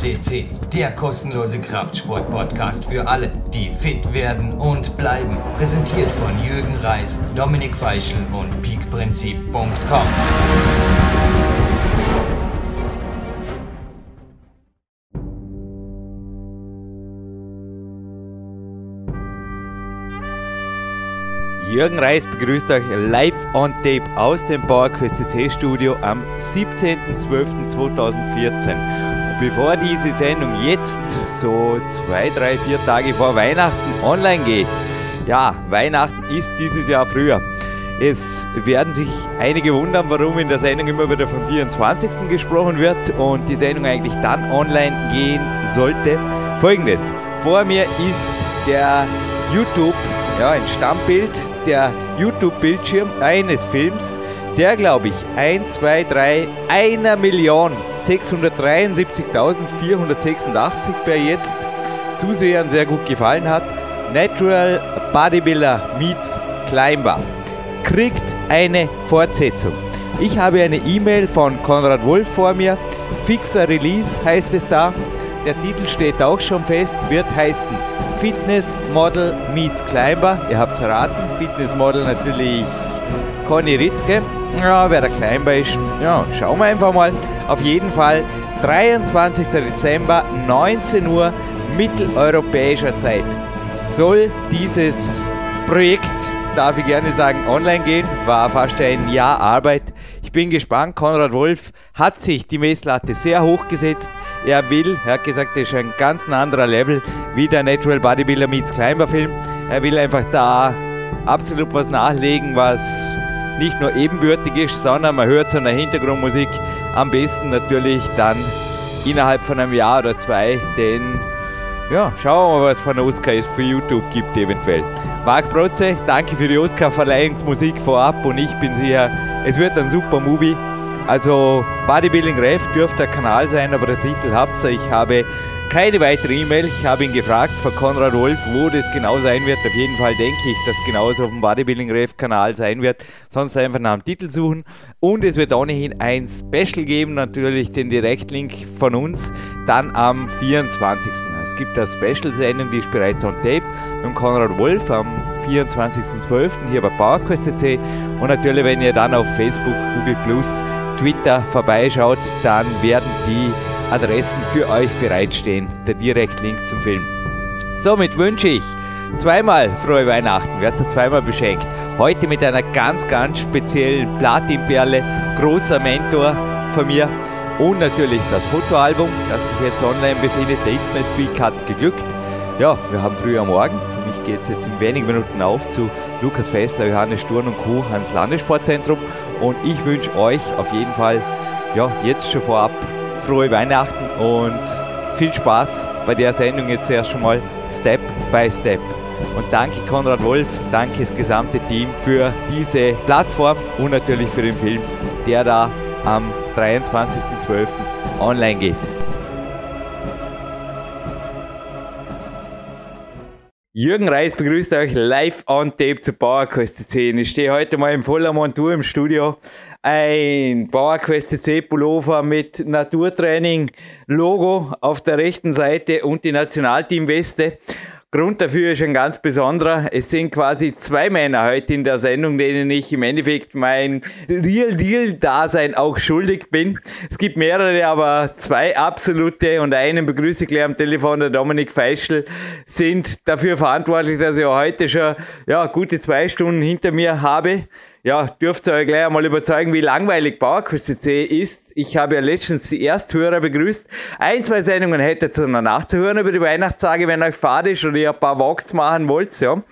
CC, der kostenlose Kraftsport-Podcast für alle, die fit werden und bleiben. Präsentiert von Jürgen Reis, Dominik Feischl und peakprinzip.com. Jürgen Reis begrüßt euch live on tape aus dem PowerQuest CC Studio am 17.12.2014. Bevor diese Sendung jetzt so zwei, drei, vier Tage vor Weihnachten online geht, ja, Weihnachten ist dieses Jahr früher. Es werden sich einige wundern, warum in der Sendung immer wieder vom 24. gesprochen wird und die Sendung eigentlich dann online gehen sollte. Folgendes: Vor mir ist der YouTube ja, ein Stammbild, der YouTube-Bildschirm eines Films, der glaube ich 1, 2, 3, 1 Million 673.486 bei jetzt Zusehern sehr gut gefallen hat. Natural Bodybuilder meets Climber kriegt eine Fortsetzung. Ich habe eine E-Mail von Konrad Wolf vor mir. Fixer Release heißt es da. Der Titel steht auch schon fest, wird heißen Fitness Model meets Climber. Ihr habt es erraten, Fitness Model natürlich Conny Ritzke. Ja, wer der Climber ist, ja, schauen wir einfach mal. Auf jeden Fall 23. Dezember, 19 Uhr mitteleuropäischer Zeit soll dieses Projekt, darf ich gerne sagen, online gehen. War fast ein Jahr Arbeit. Ich bin gespannt. Konrad Wolf hat sich die Messlatte sehr hoch gesetzt. Er will, er hat gesagt, das ist ein ganz anderer Level wie der Natural Bodybuilder Meets Climber Film. Er will einfach da absolut was nachlegen, was nicht nur ebenbürtig ist, sondern man hört so eine Hintergrundmusik am besten natürlich dann innerhalb von einem Jahr oder zwei, denn ja, schauen wir mal, was von Oscar es für YouTube gibt eventuell. Marc Protze, danke für die Oscar-Verleihungsmusik vorab und ich bin sicher, es wird ein super Movie. Also Bodybuilding Ref dürfte der Kanal sein, aber der Titel habt ihr. Ich habe keine weitere E-Mail. Ich habe ihn gefragt von Konrad Wolf, wo das genau sein wird. Auf jeden Fall denke ich, dass genauso auf dem Bodybuilding Ref Kanal sein wird. Sonst einfach nach dem Titel suchen. Und es wird ohnehin ein Special geben, natürlich den Direktlink von uns, dann am 24. Es gibt eine Special-Sendung, die ist bereits on tape mit Konrad Wolf am 24.12. hier bei PowerQuest.cc. Und natürlich, wenn ihr dann auf Facebook, Google Plus, Twitter vorbeischaut, dann werden die Adressen für euch bereitstehen. Der Direktlink zum Film. Somit wünsche ich zweimal frohe Weihnachten. Wird zweimal beschenkt. Heute mit einer ganz, ganz speziellen Platinperle, großer Mentor von mir. Und natürlich das Fotoalbum, das sich jetzt online befindet. Der X-Net Week hat geglückt. Ja, wir haben früh am Morgen. Für mich geht es jetzt in wenigen Minuten auf zu Lukas Fessler, Johannes Sturm und Co. ans Landessportzentrum. Und ich wünsche euch auf jeden Fall, ja, jetzt schon vorab frohe Weihnachten und viel Spaß bei der Sendung jetzt erst schon mal Step by Step. Und danke Konrad Wolf, danke das gesamte Team für diese Plattform und natürlich für den Film, der da am 23.12. online geht. Jürgen Reis begrüßt euch live on tape zu PowerQuest 10. Ich stehe heute mal in voller Montur im Studio ein PowerQuest CC Pullover mit Naturtraining Logo auf der rechten Seite und die Nationalteam-Weste. Grund dafür ist ein ganz besonderer. Es sind quasi zwei Männer heute in der Sendung, denen ich im Endeffekt mein Real Deal-Dasein auch schuldig bin. Es gibt mehrere, aber zwei absolute und einen begrüße ich gleich am Telefon, der Dominik Feischl, sind dafür verantwortlich, dass ich heute schon ja, gute zwei Stunden hinter mir habe ja, dürft ihr euch gleich einmal überzeugen, wie langweilig PowerQuest.cc ist. Ich habe ja letztens die Ersthörer begrüßt. Ein, zwei Sendungen hättet ihr noch nachzuhören über die Weihnachtstage, wenn euch fad ist oder ihr ein paar Walks machen wollt, ja.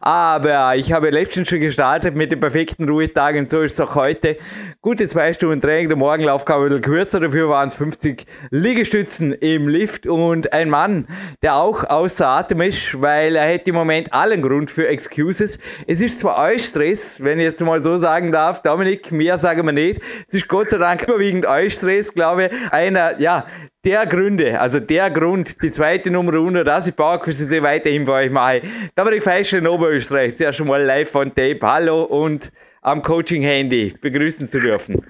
Aber ich habe letztens schon gestartet mit den perfekten Ruhetagen und so ist es auch heute. Gute zwei Stunden Training, der Morgenlauf kam ein bisschen kürzer, dafür waren es 50 Liegestützen im Lift und ein Mann, der auch außer Atem ist, weil er hätte im Moment allen Grund für Excuses. Es ist zwar euch Stress, wenn ich jetzt mal so sagen darf, Dominik, mehr sagen wir nicht. Es ist Gott sei Dank überwiegend euch Stress, glaube ich, einer, ja, der Gründe, also der Grund, die zweite Nummer 100, dass ich Bauerküste weiterhin bei euch mache. Dominik Feischl in Oberösterreich, sehr schon mal live von Tape. Hallo und am Coaching-Handy begrüßen zu dürfen.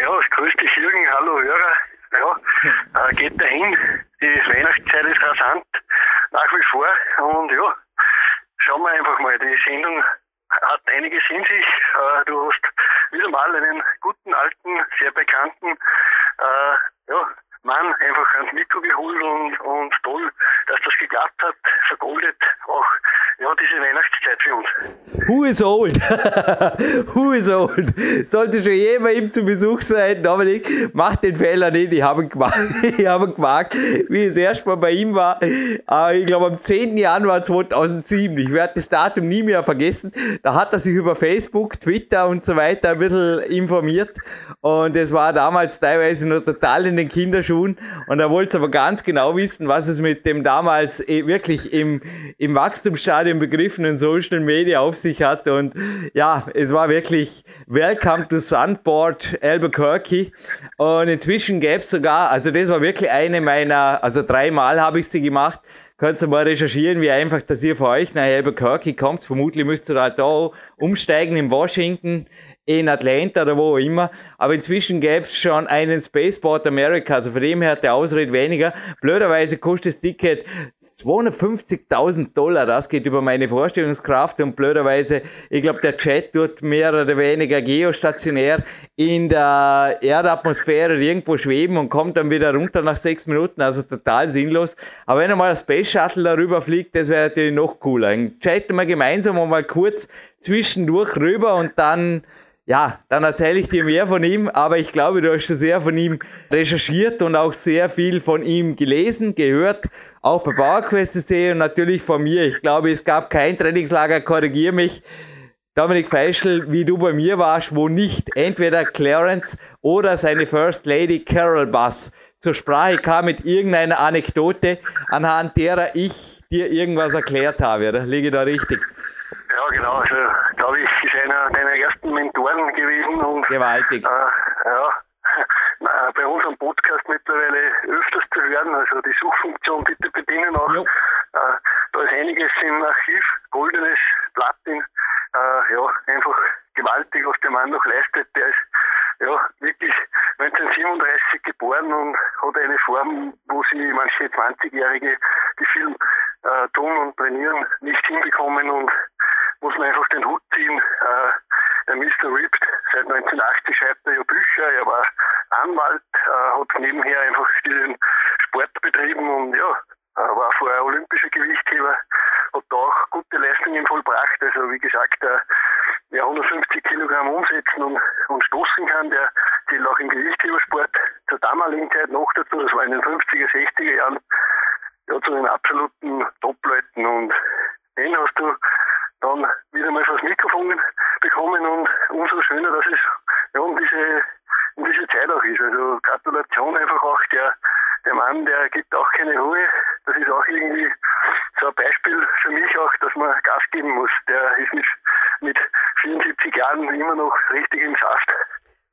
Ja, grüß dich Jürgen, hallo Hörer. ja, äh, geht dahin. Die Weihnachtszeit ist rasant, nach wie vor. Und ja, schauen wir einfach mal. Die Sendung hat einiges in sich. Äh, du hast wieder mal einen guten, alten, sehr bekannten äh, ja, Mann einfach ans Mikro geholt und, und toll, dass das geklappt hat, vergoldet auch ja, diese Weihnachtszeit für uns. Who is old? Who is old? Sollte schon jemand ihm zu Besuch sein, Dominik, mach den Fehler nicht. Ich habe ihn gemacht. wie es erst mal bei ihm war. Ich glaube, am 10. Januar 2007. Ich werde das Datum nie mehr vergessen. Da hat er sich über Facebook, Twitter und so weiter ein bisschen informiert. Und es war damals teilweise noch total in den Kinderschuhen. Und er wollte aber ganz genau wissen, was es mit dem damals eh wirklich im, im Wachstumsstadium begriffenen Social Media auf sich hatte. Und ja, es war wirklich Welcome to Sunport Albuquerque. Und inzwischen gäbe es sogar, also das war wirklich eine meiner, also dreimal habe ich sie gemacht. Könnt ihr mal recherchieren, wie einfach, dass ihr für euch nach Albuquerque kommt. Vermutlich müsst ihr halt da umsteigen in Washington in Atlanta oder wo immer. Aber inzwischen gäbe es schon einen Spaceport America, also von dem her der Ausred weniger. Blöderweise kostet das Ticket 250.000 Dollar, das geht über meine Vorstellungskraft und blöderweise, ich glaube, der Chat tut mehr oder weniger geostationär in der Erdatmosphäre irgendwo schweben und kommt dann wieder runter nach sechs Minuten, also total sinnlos. Aber wenn einmal ein Space Shuttle darüber fliegt, das wäre natürlich noch cooler. Chatten wir gemeinsam mal kurz zwischendurch rüber und dann ja, dann erzähle ich dir mehr von ihm, aber ich glaube, du hast schon sehr von ihm recherchiert und auch sehr viel von ihm gelesen, gehört, auch bei PowerQuest.de und natürlich von mir. Ich glaube, es gab kein Trainingslager, korrigier mich, Dominik Feischl, wie du bei mir warst, wo nicht entweder Clarence oder seine First Lady Carol Bass zur Sprache kam mit irgendeiner Anekdote, anhand derer ich dir irgendwas erklärt habe. Oder? Liege da richtig? Ja, genau. Also, glaube ich, ist einer deiner ersten Mentoren gewesen. Und, Gewaltig. Äh, ja, bei unserem Podcast mittlerweile öfters zu hören. Also die Suchfunktion bitte bedienen auch. Äh, da ist einiges im Archiv, goldenes Platin. Äh, ja, einfach gewaltig, was der Mann noch leistet. Der ist ja wirklich 1937 geboren und hat eine Form, wo sie manche 20-Jährige, die viel äh, tun und trainieren, nicht hinbekommen und muss man einfach den Hut ziehen. Äh, der Mr. Ripped, seit 1980 schreibt er ja Bücher, er war Anwalt, äh, hat nebenher einfach diesen Sport betrieben und ja, äh, war vorher olympischer Gewichtheber, hat da auch gute Leistungen vollbracht. Also wie gesagt, der, wer 150 Kilogramm umsetzen und, und stoßen kann, der zählt auch im Gewichthebersport zur damaligen Zeit noch dazu, das war in den 50er, 60er Jahren, ja, zu den absoluten Top-Leuten und den hast du dann wieder mal vors Mikrofon bekommen und umso schöner, dass es ja, um diese, um diese Zeit auch ist. Also Gratulation einfach auch der, der Mann, der gibt auch keine Ruhe. Das ist auch irgendwie so ein Beispiel für mich auch, dass man Gas geben muss. Der ist mit, mit 74 Jahren immer noch richtig im Saft.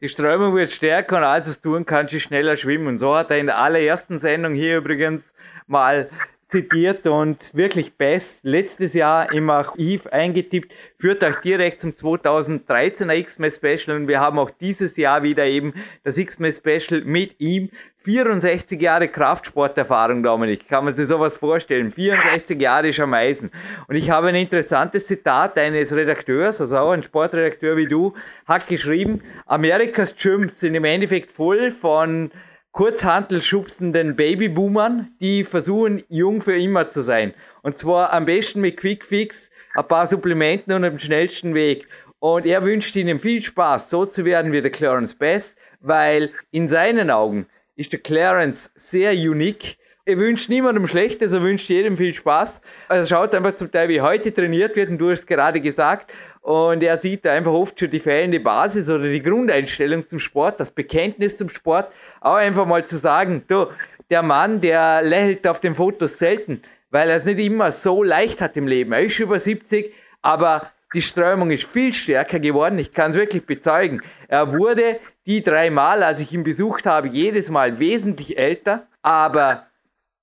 Die Strömung wird stärker und alles, was du tun kannst, ist schneller schwimmen. So hat er in der allerersten Sendung hier übrigens mal zitiert und wirklich best. Letztes Jahr im Archiv eingetippt, führt euch direkt zum 2013er X-Men Special und wir haben auch dieses Jahr wieder eben das X-Men Special mit ihm. 64 Jahre Kraftsporterfahrung, Dominik. Kann man sich sowas vorstellen? 64 Jahre ist am Eisen. Und ich habe ein interessantes Zitat eines Redakteurs, also auch ein Sportredakteur wie du, hat geschrieben, Amerikas Gyms sind im Endeffekt voll von kurzhantelschubsenden Babyboomern, die versuchen, jung für immer zu sein. Und zwar am besten mit Quickfix, ein paar Supplementen und dem schnellsten Weg. Und er wünscht ihnen viel Spaß, so zu werden wie der Clarence Best, weil in seinen Augen ist der Clarence sehr unique. Er wünscht niemandem Schlechtes, er wünscht jedem viel Spaß. Also schaut einfach zum Teil, wie heute trainiert wird, und du hast es gerade gesagt. Und er sieht da einfach oft schon die fehlende Basis oder die Grundeinstellung zum Sport, das Bekenntnis zum Sport. Auch einfach mal zu sagen, du, der Mann, der lächelt auf den Fotos selten, weil er es nicht immer so leicht hat im Leben. Er ist über 70, aber die Strömung ist viel stärker geworden. Ich kann es wirklich bezeugen. Er wurde die drei Mal, als ich ihn besucht habe, jedes Mal wesentlich älter, aber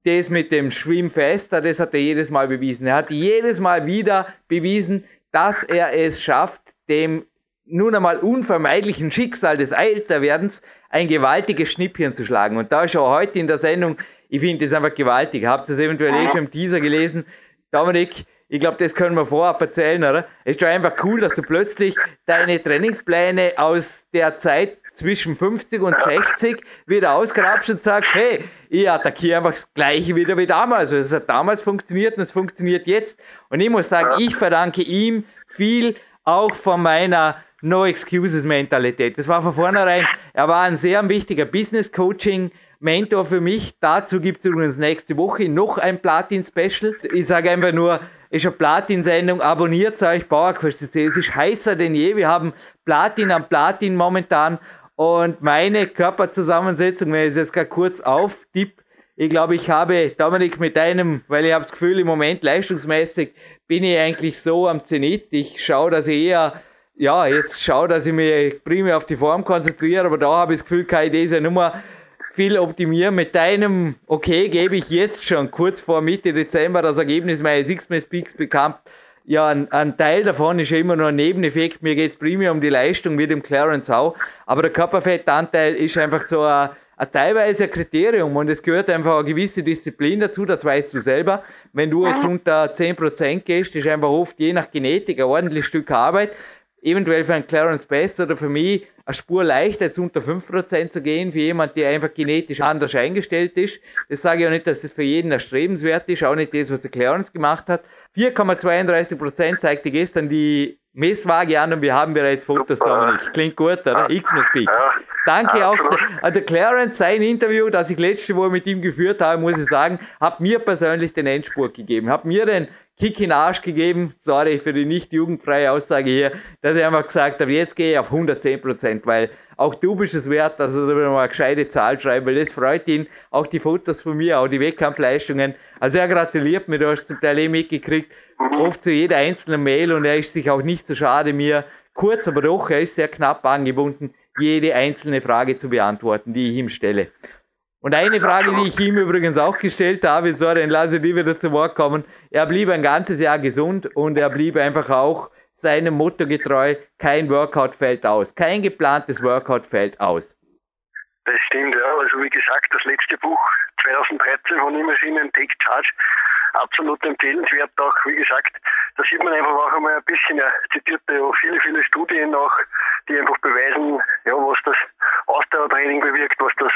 das mit dem Schwimmfester, das hat er jedes Mal bewiesen. Er hat jedes Mal wieder bewiesen, dass er es schafft, dem nun einmal unvermeidlichen Schicksal des Älterwerdens ein gewaltiges Schnippchen zu schlagen. Und da schon heute in der Sendung, ich finde das einfach gewaltig. Habt ihr es eventuell eh schon im Teaser gelesen? Dominik, ich glaube, das können wir vorab erzählen, oder? Es ist doch einfach cool, dass du plötzlich deine Trainingspläne aus der Zeit zwischen 50 und 60 wieder ausgrabst und sagst, hey, ich attackiere einfach das Gleiche wieder wie damals. Also es hat damals funktioniert und es funktioniert jetzt. Und ich muss sagen, ich verdanke ihm viel auch von meiner No Excuses Mentalität. Das war von vornherein, er war ein sehr wichtiger Business Coaching Mentor für mich. Dazu gibt es übrigens nächste Woche noch ein Platin-Special. Ich sage einfach nur, ist eine Platin-Sendung, abonniert euch, Bauerkurs Es ist heißer denn je. Wir haben Platin am Platin momentan und meine Körperzusammensetzung, wenn ich es jetzt gerade kurz auftipp, ich glaube, ich habe, Dominik, mit deinem, weil ich habe das Gefühl, im Moment leistungsmäßig bin ich eigentlich so am Zenit. Ich schaue, dass ich eher, ja, jetzt schaue, dass ich mich primär auf die Form konzentriere, aber da habe ich das Gefühl, kann ich diese Nummer viel optimieren. Mit deinem, okay, gebe ich jetzt schon kurz vor Mitte Dezember das Ergebnis meines X-Mess Peaks bekannt. Ja, ein, ein, Teil davon ist ja immer nur ein Nebeneffekt. Mir geht es primär um die Leistung wie dem Clarence auch. Aber der Körperfettanteil ist einfach so ein, ein teilweise ein Kriterium und es gehört einfach eine gewisse Disziplin dazu, das weißt du selber. Wenn du jetzt unter 10% gehst, ist einfach oft je nach Genetik ein ordentliches Stück Arbeit. Eventuell für einen Clarence besser oder für mich eine Spur leichter, jetzt unter 5% zu gehen, für jemand, der einfach genetisch anders eingestellt ist. Das sage ich auch nicht, dass das für jeden erstrebenswert ist, auch nicht das, was der Clarence gemacht hat. 4,32% zeigte gestern die Messwaage an und wir haben bereits Fotos da. Klingt gut, oder? X-Muss Peak. Danke ja, auch. Also Clarence, sein Interview, das ich letzte Woche mit ihm geführt habe, muss ich sagen, hat mir persönlich den Endspurt gegeben. Hat mir den Kick in den Arsch gegeben. Sorry für die nicht jugendfreie Aussage hier, dass ich einfach gesagt habe, jetzt gehe ich auf 110 Prozent, weil auch du bist es wert, dass er mal eine gescheite Zahl schreibt, weil das freut ihn. Auch die Fotos von mir, auch die Wettkampfleistungen. Also er gratuliert mir, du hast zum Teil eh mitgekriegt, oft zu jeder einzelnen Mail und er ist sich auch nicht so schade, mir kurz, aber doch, er ist sehr knapp angebunden, jede einzelne Frage zu beantworten, die ich ihm stelle. Und eine Frage, die ich ihm übrigens auch gestellt habe, sorry, dann lasse ich wieder zu Wort kommen. Er blieb ein ganzes Jahr gesund und er blieb einfach auch seinem Motto getreu, kein Workout fällt aus. Kein geplantes Workout fällt aus. Das stimmt, ja. Also wie gesagt, das letzte Buch 2013 von Immersinnen Take Charge absolut empfehlenswert. Auch wie gesagt, da sieht man einfach auch einmal ein bisschen, er zitierte viele, viele Studien auch, die einfach beweisen, ja, was das Ausdauertraining bewirkt, was das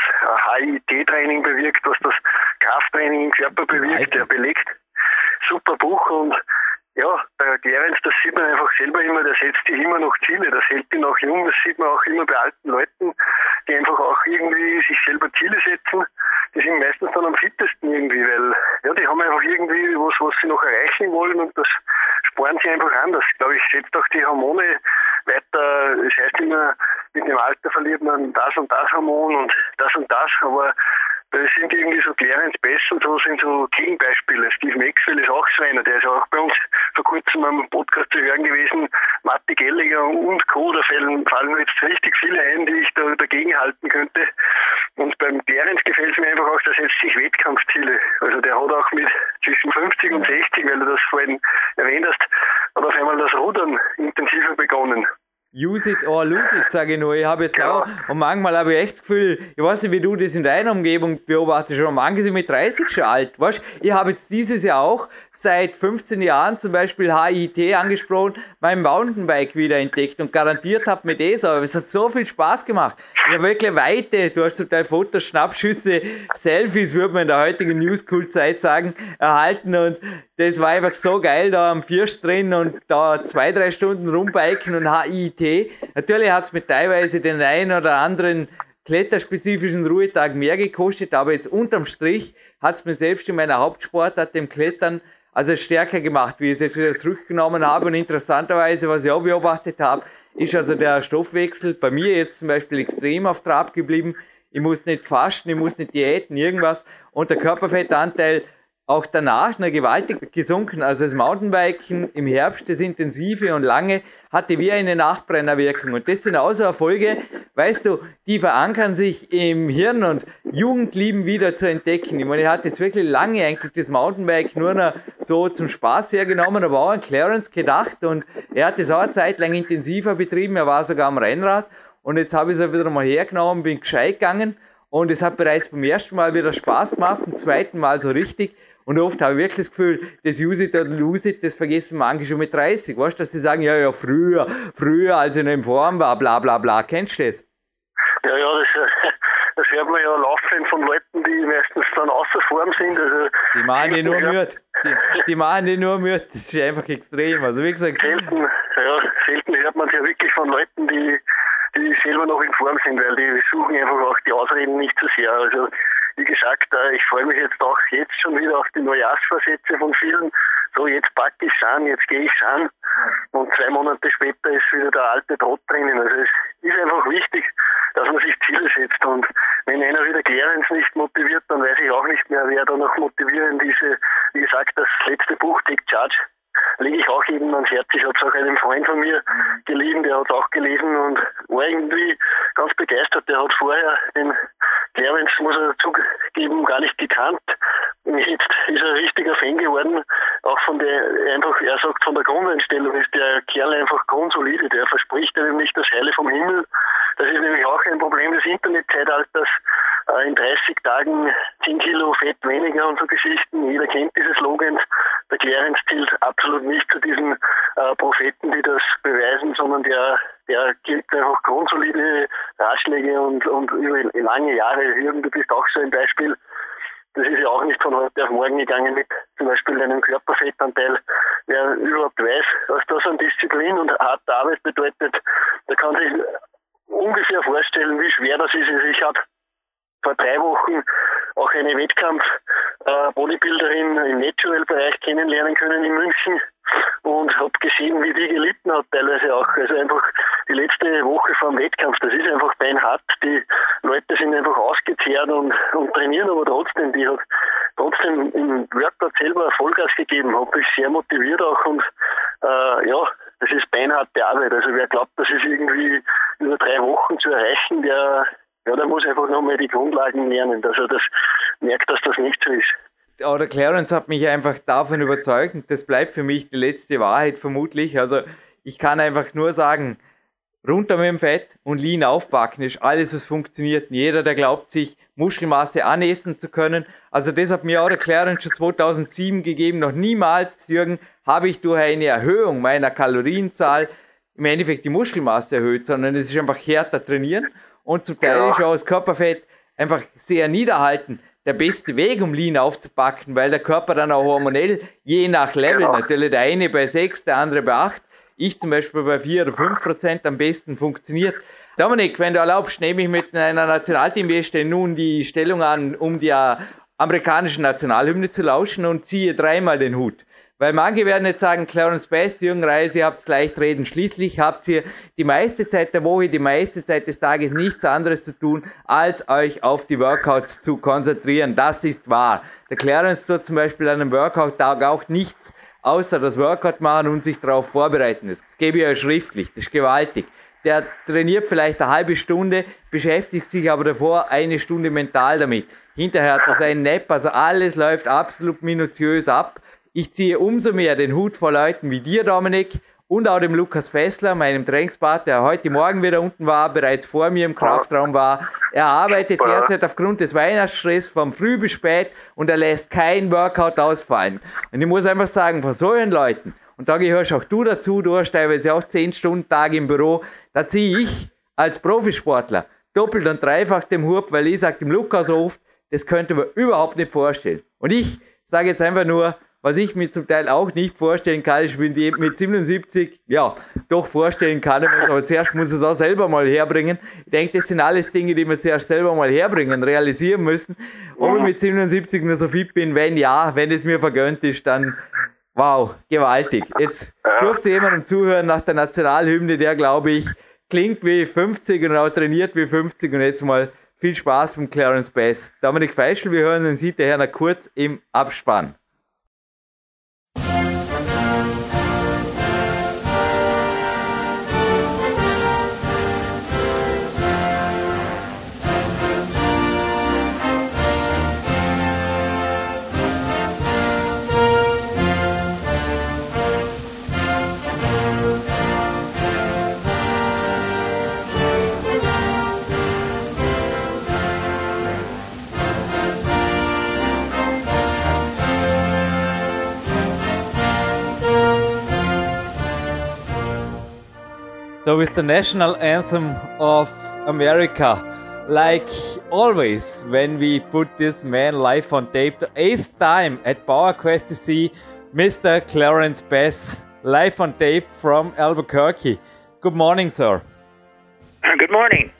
HIT-Training bewirkt, was das Krafttraining im Körper bewirkt. Er belegt super Buch und ja, bei Clarence, das sieht man einfach selber immer, der setzt sich immer noch Ziele, das hält ihn auch jung, das sieht man auch immer bei alten Leuten, die einfach auch irgendwie sich selber Ziele setzen, die sind meistens dann am fittesten irgendwie, weil ja, die haben einfach irgendwie was, was sie noch erreichen wollen und das sporn sie einfach an. Das, glaube ich, setzt auch die Hormone weiter, das heißt immer, mit dem Alter verliert man das und das Hormon und das und das, aber das sind irgendwie so Clarence Best und so sind so Gegenbeispiele. Steve Maxwell ist auch so einer, der ist auch bei uns vor kurzem am Podcast zu hören gewesen. Matti Gelliger und Co. Da fallen, fallen jetzt richtig viele ein, die ich da dagegen halten könnte. Und beim Clarence gefällt es mir einfach auch, dass setzt sich Wettkampfziele. Also der hat auch mit zwischen 50 und 60, weil du das vorhin erwähnt hast, hat auf einmal das Rudern intensiver begonnen. Use it or lose it, sage ich nur. Ich habe jetzt auch, und manchmal habe ich echt das Gefühl, ich weiß nicht, wie du das in deiner Umgebung beobachtest, schon manche sind mit 30 schon alt, weißt Ich habe jetzt dieses Jahr auch seit 15 Jahren zum Beispiel HIT angesprochen, mein Mountainbike wieder entdeckt und garantiert habe mit aber es hat so viel Spaß gemacht. Habe wirklich weite, du hast zum Teil Fotos, Schnappschüsse, Selfies, würde man in der heutigen Newschool-Zeit sagen, erhalten und das war einfach so geil, da am First drin und da zwei, drei Stunden rumbiken und HIT. Natürlich hat es mir teilweise den einen oder anderen kletterspezifischen Ruhetag mehr gekostet, aber jetzt unterm Strich hat es mir selbst in meiner Hauptsportart, dem Klettern, also stärker gemacht, wie ich es jetzt wieder zurückgenommen habe. Und interessanterweise, was ich auch beobachtet habe, ist also der Stoffwechsel bei mir jetzt zum Beispiel extrem auf Trab geblieben. Ich muss nicht fasten, ich muss nicht diäten, irgendwas. Und der Körperfettanteil auch danach noch gewaltig gesunken. Also das Mountainbiken im Herbst, das intensive und lange, hatte wie eine Nachbrennerwirkung. Und das sind auch so Erfolge, weißt du, die verankern sich im Hirn und Jugendlieben wieder zu entdecken. Ich meine, ich hatte jetzt wirklich lange eigentlich das Mountainbike nur noch so zum Spaß hergenommen, aber auch an Clarence gedacht und er hat das auch eine Zeit lang intensiver betrieben, er war sogar am Rennrad Und jetzt habe ich es wieder mal hergenommen, bin gescheit gegangen und es hat bereits beim ersten Mal wieder Spaß gemacht, beim zweiten Mal so richtig. Und oft habe ich wirklich das Gefühl, das Use it oder lose it, das vergessen manche schon mit 30. Weißt du, dass sie sagen, ja, ja, früher, früher, als ich noch in Form war, bla, bla, bla. Kennst du das? Ja, ja, das, das hört man ja laufend von Leuten, die meistens dann außer Form sind. Also die machen die nur müde. Die, die machen die nur müde. Das ist einfach extrem. Also wie gesagt. Selten, ja, selten hört man es ja wirklich von Leuten, die die selber noch in Form sind, weil die suchen einfach auch die Ausreden nicht so sehr. Also wie gesagt, äh, ich freue mich jetzt auch jetzt schon wieder auf die Neujahrsvorsätze von vielen. So, jetzt packe ich es an, jetzt gehe ich es an. Und zwei Monate später ist wieder der alte Trott drinnen. Also es ist einfach wichtig, dass man sich Ziele setzt. Und wenn einer wieder Clarence nicht motiviert, dann weiß ich auch nicht mehr, wer da noch motivieren diese, wie gesagt, das letzte Buch, Take Charge, lege ich auch jedem ans Herz. Ich habe es auch einem Freund von mir geliehen, der hat es auch gelesen und war irgendwie ganz begeistert. Der hat vorher den Clarence, muss er zugeben, gar nicht gekannt. Jetzt ist er ein richtiger Fan geworden, auch von der, einfach, er sagt, von der Grundeinstellung ist der Kerl einfach grundsolide, der verspricht einem nicht das Heile vom Himmel. Das ist nämlich auch ein Problem des Internetzeitalters. Äh, in 30 Tagen 10 Kilo Fett weniger und so Geschichten. Jeder kennt diese Slogans. Der Clarence zählt absolut nicht zu diesen äh, Propheten, die das beweisen, sondern der, der gibt einfach grundsolide Ratschläge und, und über lange Jahre. Jürgen, du bist auch so ein Beispiel. Das ist ja auch nicht von heute auf morgen gegangen mit zum Beispiel einem Körperfettanteil. Wer überhaupt weiß, was das an Disziplin und harte Arbeit bedeutet, der kann sich ungefähr vorstellen, wie schwer das ist. Ich habe vor drei Wochen auch eine Wettkampf-Bodybuilderin äh, im Natural-Bereich kennenlernen können in München und habe gesehen, wie die gelitten hat, teilweise auch. Also einfach die letzte Woche vor dem Wettkampf, das ist einfach beinhart. Die Leute sind einfach ausgezehrt und, und trainieren aber trotzdem. Die hat trotzdem im Workout selber Vollgas gegeben, habe ich sehr motiviert auch und äh, ja, das ist beinharte Arbeit. Also wer glaubt, das ist irgendwie über drei Wochen zu erreichen, der ja, der muss einfach nochmal die Grundlagen lernen, dass er das merkt, dass das nicht so ist. Oder Clarence hat mich einfach davon überzeugt und das bleibt für mich die letzte Wahrheit vermutlich. Also ich kann einfach nur sagen, runter mit dem Fett und Lean aufbacken ist alles, was funktioniert. jeder, der glaubt, sich Muskelmasse anessen zu können. Also das hat mir auch der Clarence schon 2007 gegeben. Noch niemals, Jürgen, habe ich durch eine Erhöhung meiner Kalorienzahl im Endeffekt die Muskelmasse erhöht, sondern es ist einfach härter trainieren und zum Teil ja. ist auch das Körperfett einfach sehr niederhalten der beste Weg, um Lean aufzupacken, weil der Körper dann auch hormonell je nach Level, genau. natürlich der eine bei 6, der andere bei 8, ich zum Beispiel bei 4 oder 5 Prozent am besten funktioniert. Dominik, wenn du erlaubst, nehme ich mit einer Nationalteamweste nun die Stellung an, um die amerikanische Nationalhymne zu lauschen und ziehe dreimal den Hut. Weil manche werden jetzt sagen, Clarence Best, Jürgen Reis, ihr habt leicht reden. Schließlich habt ihr die meiste Zeit der Woche, die meiste Zeit des Tages nichts anderes zu tun, als euch auf die Workouts zu konzentrieren. Das ist wahr. Der Clarence tut zum Beispiel an einem Workout-Tag auch nichts, außer das Workout machen und sich darauf vorbereiten. Das gebe ich euch schriftlich. Das ist gewaltig. Der trainiert vielleicht eine halbe Stunde, beschäftigt sich aber davor eine Stunde mental damit. Hinterher hat er seinen Nap, also alles läuft absolut minutiös ab ich ziehe umso mehr den Hut vor Leuten wie dir, Dominik, und auch dem Lukas Fessler, meinem Trainingspartner, der heute Morgen wieder unten war, bereits vor mir im Kraftraum war. Er arbeitet derzeit aufgrund des Weihnachtsstress vom früh bis spät und er lässt kein Workout ausfallen. Und ich muss einfach sagen, von solchen Leuten, und da gehörst auch du dazu, du hast teilweise auch 10 Stunden Tage im Büro, da ziehe ich als Profisportler doppelt und dreifach dem Hub, weil ich sage dem Lukas oft, das könnte man überhaupt nicht vorstellen. Und ich sage jetzt einfach nur, was ich mir zum Teil auch nicht vorstellen kann, ich bin mit 77, ja, doch vorstellen kann, aber zuerst muss es auch selber mal herbringen. Ich denke, das sind alles Dinge, die wir zuerst selber mal herbringen, realisieren müssen. Ob ich mit 77 nur so fit bin, wenn ja, wenn es mir vergönnt ist, dann wow, gewaltig. Jetzt durfte jemandem zuhören nach der Nationalhymne, der glaube ich klingt wie 50 und auch trainiert wie 50 und jetzt mal viel Spaß mit Clarence Best. Dominik Feischl, wir hören uns hinterher noch kurz im Abspann. So, with the national anthem of America, like always, when we put this man live on tape, the eighth time at PowerQuest to see Mr. Clarence Bass live on tape from Albuquerque. Good morning, sir. Uh, good morning.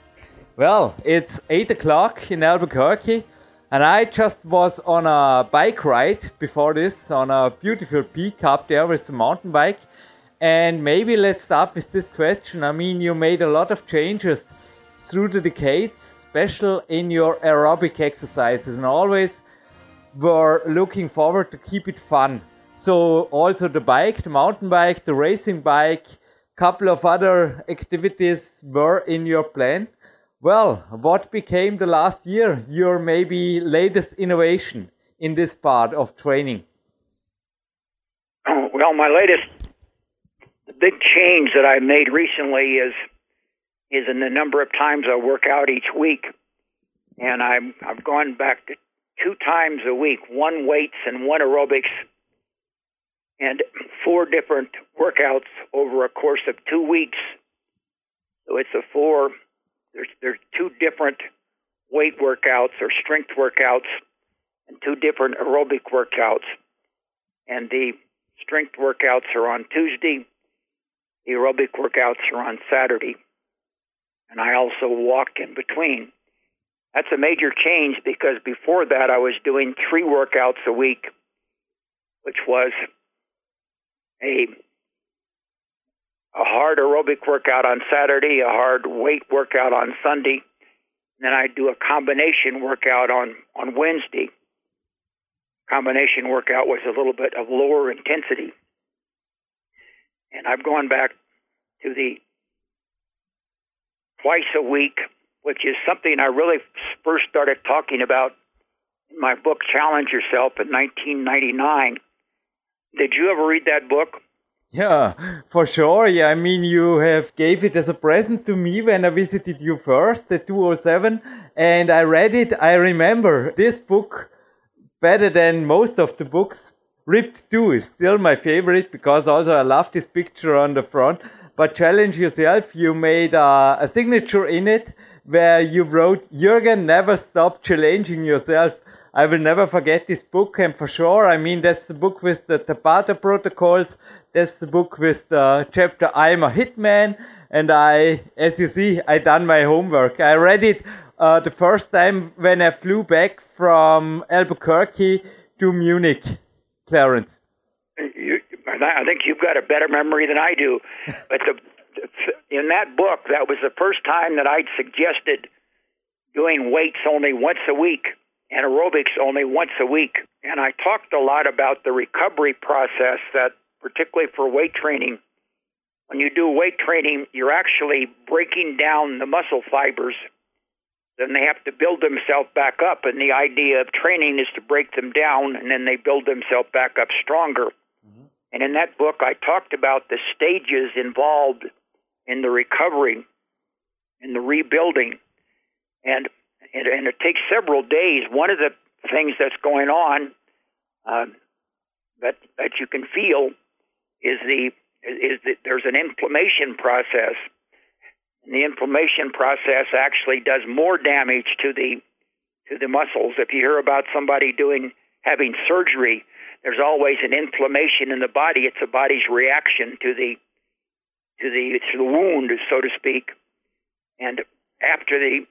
Well, it's 8 o'clock in Albuquerque, and I just was on a bike ride before this on a beautiful peak up there with the mountain bike. And maybe let's start with this question. I mean, you made a lot of changes through the decades, special in your aerobic exercises, and always were looking forward to keep it fun. So, also the bike, the mountain bike, the racing bike, a couple of other activities were in your plan. Well, what became the last year your maybe latest innovation in this part of training? Well, my latest big change that I made recently is is in the number of times I work out each week, and I'm I've gone back to two times a week, one weights and one aerobics, and four different workouts over a course of two weeks. So it's a four there's there's two different weight workouts or strength workouts and two different aerobic workouts. And the strength workouts are on Tuesday, the aerobic workouts are on Saturday. And I also walk in between. That's a major change because before that I was doing three workouts a week, which was a a hard aerobic workout on Saturday, a hard weight workout on Sunday, and then I do a combination workout on on Wednesday. Combination workout was a little bit of lower intensity, and I've gone back to the twice a week, which is something I really first started talking about in my book Challenge Yourself in 1999. Did you ever read that book? Yeah, for sure. Yeah, I mean, you have gave it as a present to me when I visited you first, the 207, and I read it. I remember this book better than most of the books. Ripped 2 is still my favorite because also I love this picture on the front. But challenge yourself, you made uh, a signature in it where you wrote, Jürgen, never stop challenging yourself. I will never forget this book, and for sure, I mean, that's the book with the Tabata protocols. That's the book with the chapter I'm a Hitman. And I, as you see, I done my homework. I read it uh, the first time when I flew back from Albuquerque to Munich, Clarence. You, I think you've got a better memory than I do. But the, in that book, that was the first time that I'd suggested doing weights only once a week and aerobics only once a week. And I talked a lot about the recovery process that, particularly for weight training, when you do weight training, you're actually breaking down the muscle fibers. Then they have to build themselves back up. And the idea of training is to break them down and then they build themselves back up stronger. Mm-hmm. And in that book, I talked about the stages involved in the recovery, in the rebuilding. And and, and it takes several days. One of the things that's going on uh, that that you can feel is the is that there's an inflammation process, the inflammation process actually does more damage to the to the muscles. If you hear about somebody doing having surgery, there's always an inflammation in the body. It's the body's reaction to the to the to the wound, so to speak. And after the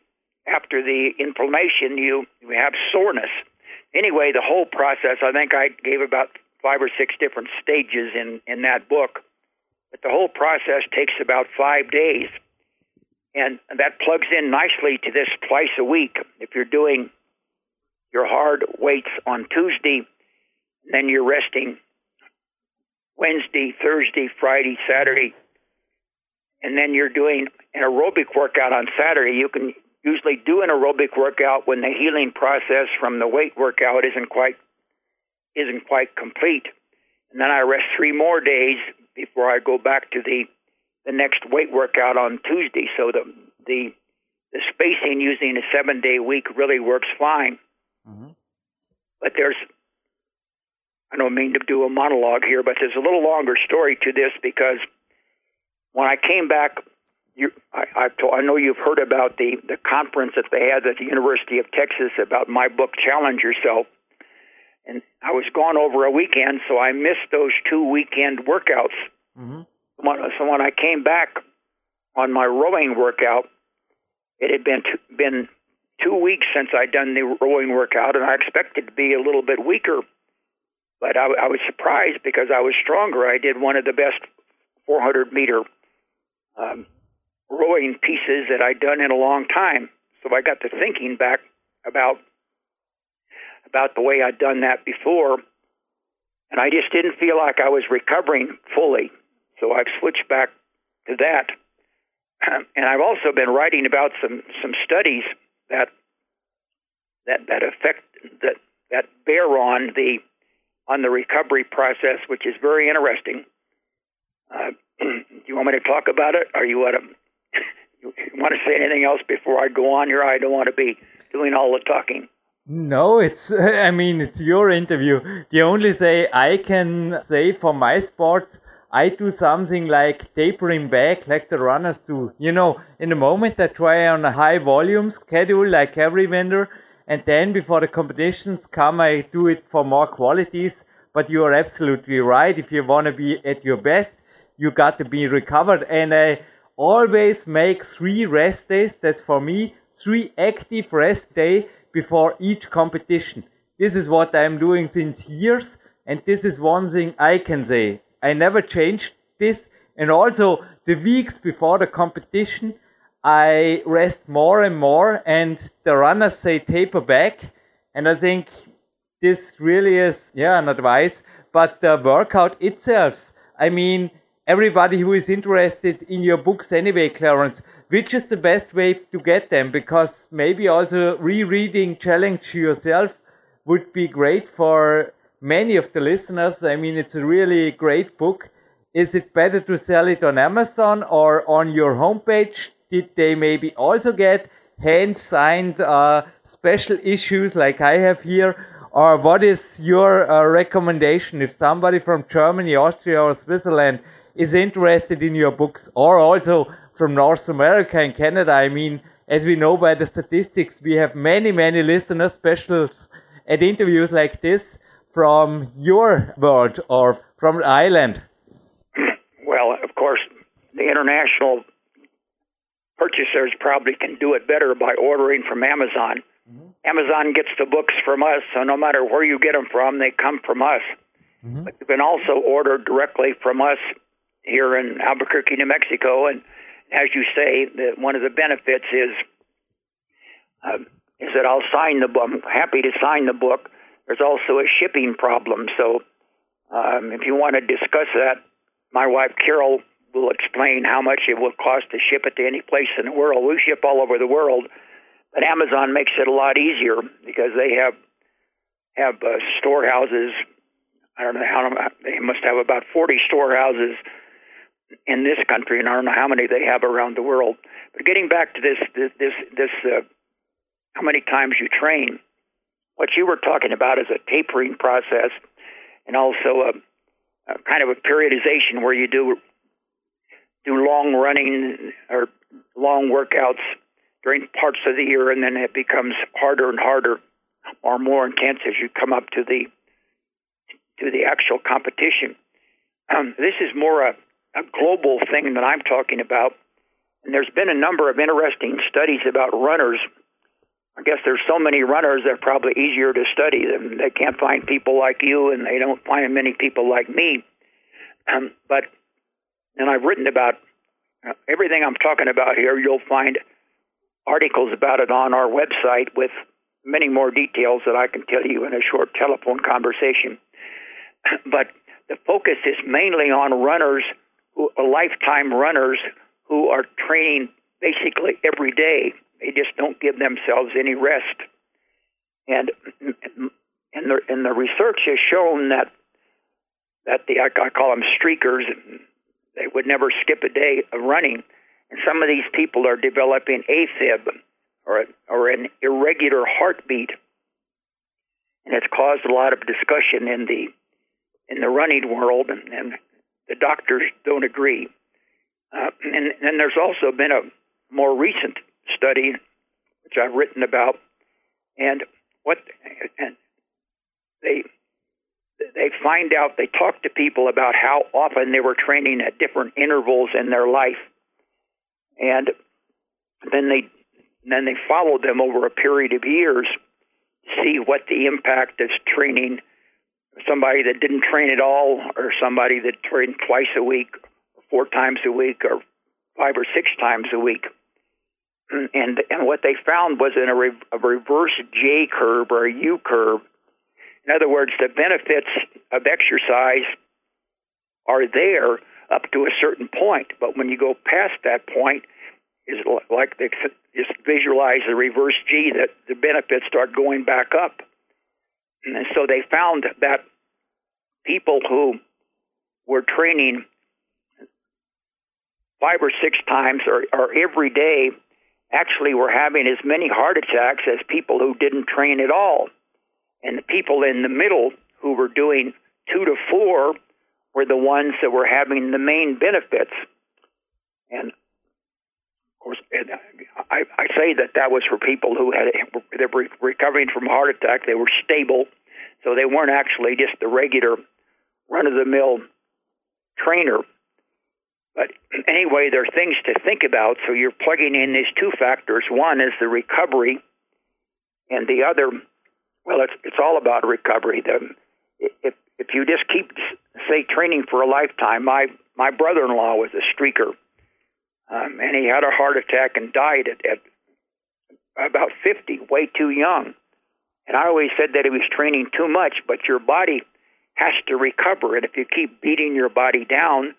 after the inflammation, you, you have soreness. Anyway, the whole process, I think I gave about five or six different stages in, in that book. But the whole process takes about five days. And that plugs in nicely to this twice a week. If you're doing your hard weights on Tuesday, then you're resting Wednesday, Thursday, Friday, Saturday, and then you're doing an aerobic workout on Saturday. You can usually do an aerobic workout when the healing process from the weight workout isn't quite isn't quite complete. And then I rest three more days before I go back to the the next weight workout on Tuesday. So the the the spacing using a seven day week really works fine. Mm-hmm. But there's I don't mean to do a monologue here, but there's a little longer story to this because when I came back you, I, I've told, I know you've heard about the the conference that they had at the University of Texas about my book Challenge Yourself, and I was gone over a weekend, so I missed those two weekend workouts. Mm-hmm. So when I came back on my rowing workout, it had been two, been two weeks since I'd done the rowing workout, and I expected to be a little bit weaker. But I, I was surprised because I was stronger. I did one of the best 400 meter um, rowing pieces that I'd done in a long time. So I got to thinking back about about the way I'd done that before, and I just didn't feel like I was recovering fully. So I've switched back to that. And I've also been writing about some some studies that that that affect that that bear on the on the recovery process, which is very interesting. Uh, do you want me to talk about it, or you want to you want to say anything else before I go on here? I don't want to be doing all the talking. No, it's, I mean, it's your interview. The only say I can say for my sports, I do something like tapering back like the runners do. You know, in the moment I try on a high volume schedule like every vendor, and then before the competitions come, I do it for more qualities. But you are absolutely right. If you want to be at your best, you got to be recovered. And I always make three rest days. That's for me, three active rest days before each competition. This is what I'm doing since years, and this is one thing I can say. I never changed this, and also the weeks before the competition, I rest more and more, and the runners say taper back, and I think this really is, yeah, an advice, but the workout itself, I mean, everybody who is interested in your books anyway, Clarence, which is the best way to get them? Because maybe also rereading Challenge Yourself would be great for many of the listeners. I mean, it's a really great book. Is it better to sell it on Amazon or on your homepage? Did they maybe also get hand signed uh, special issues like I have here? Or what is your uh, recommendation if somebody from Germany, Austria, or Switzerland is interested in your books, or also from North America and Canada. I mean, as we know by the statistics, we have many, many listeners, specials at interviews like this from your world or from Ireland. Well, of course, the international purchasers probably can do it better by ordering from Amazon. Mm-hmm. Amazon gets the books from us, so no matter where you get them from, they come from us. Mm-hmm. But you can also order directly from us here in Albuquerque, New Mexico, and as you say, that one of the benefits is uh, is that I'll sign the book. I'm happy to sign the book. There's also a shipping problem, so um, if you want to discuss that, my wife Carol will explain how much it will cost to ship it to any place in the world. We ship all over the world, but Amazon makes it a lot easier because they have have uh, storehouses. I don't know how they must have about 40 storehouses in this country, and I don't know how many they have around the world. But getting back to this, this, this, this uh, how many times you train, what you were talking about is a tapering process, and also a, a kind of a periodization where you do do long running or long workouts during parts of the year, and then it becomes harder and harder or more intense as you come up to the to the actual competition. Um, this is more a a global thing that I'm talking about. And there's been a number of interesting studies about runners. I guess there's so many runners they're probably easier to study. They can't find people like you, and they don't find many people like me. Um, but and I've written about uh, everything I'm talking about here. You'll find articles about it on our website with many more details that I can tell you in a short telephone conversation. but the focus is mainly on runners who, lifetime runners who are training basically every day. They just don't give themselves any rest. And and the, and the research has shown that that the I call them streakers. They would never skip a day of running, and some of these people are developing AFib or or an irregular heartbeat, and it's caused a lot of discussion in the in the running world and, and the doctors don't agree. Uh, and then there's also been a more recent study which I've written about, and what and they they find out they talk to people about how often they were training at different intervals in their life, and then they then they follow them over a period of years to see what the impact of training somebody that didn't train at all or somebody that trained twice a week four times a week or five or six times a week and and what they found was in a, re, a reverse J curve or a U curve in other words the benefits of exercise are there up to a certain point but when you go past that point is like they just visualize the reverse G that the benefits start going back up. And so they found that people who were training five or six times or, or every day actually were having as many heart attacks as people who didn't train at all. And the people in the middle who were doing two to four were the ones that were having the main benefits. And of course, I, I say that that was for people who had they were recovering from a heart attack. They were stable, so they weren't actually just the regular run of the mill trainer. But anyway, there are things to think about. So you're plugging in these two factors. One is the recovery, and the other, well, it's it's all about recovery. The, if if you just keep say training for a lifetime, my my brother-in-law was a streaker um, and he had a heart attack and died at, at about 50, way too young. And I always said that he was training too much, but your body has to recover. And if you keep beating your body down,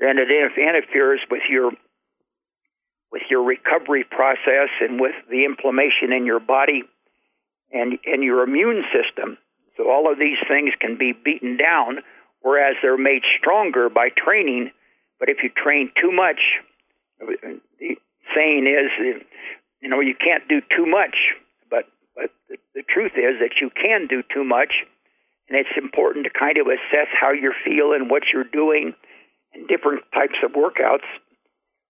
then it interferes with your with your recovery process and with the inflammation in your body and and your immune system. So all of these things can be beaten down, whereas they're made stronger by training. But if you train too much, the saying is, you know, you can't do too much, but but the, the truth is that you can do too much, and it's important to kind of assess how you're feeling, what you're doing, and different types of workouts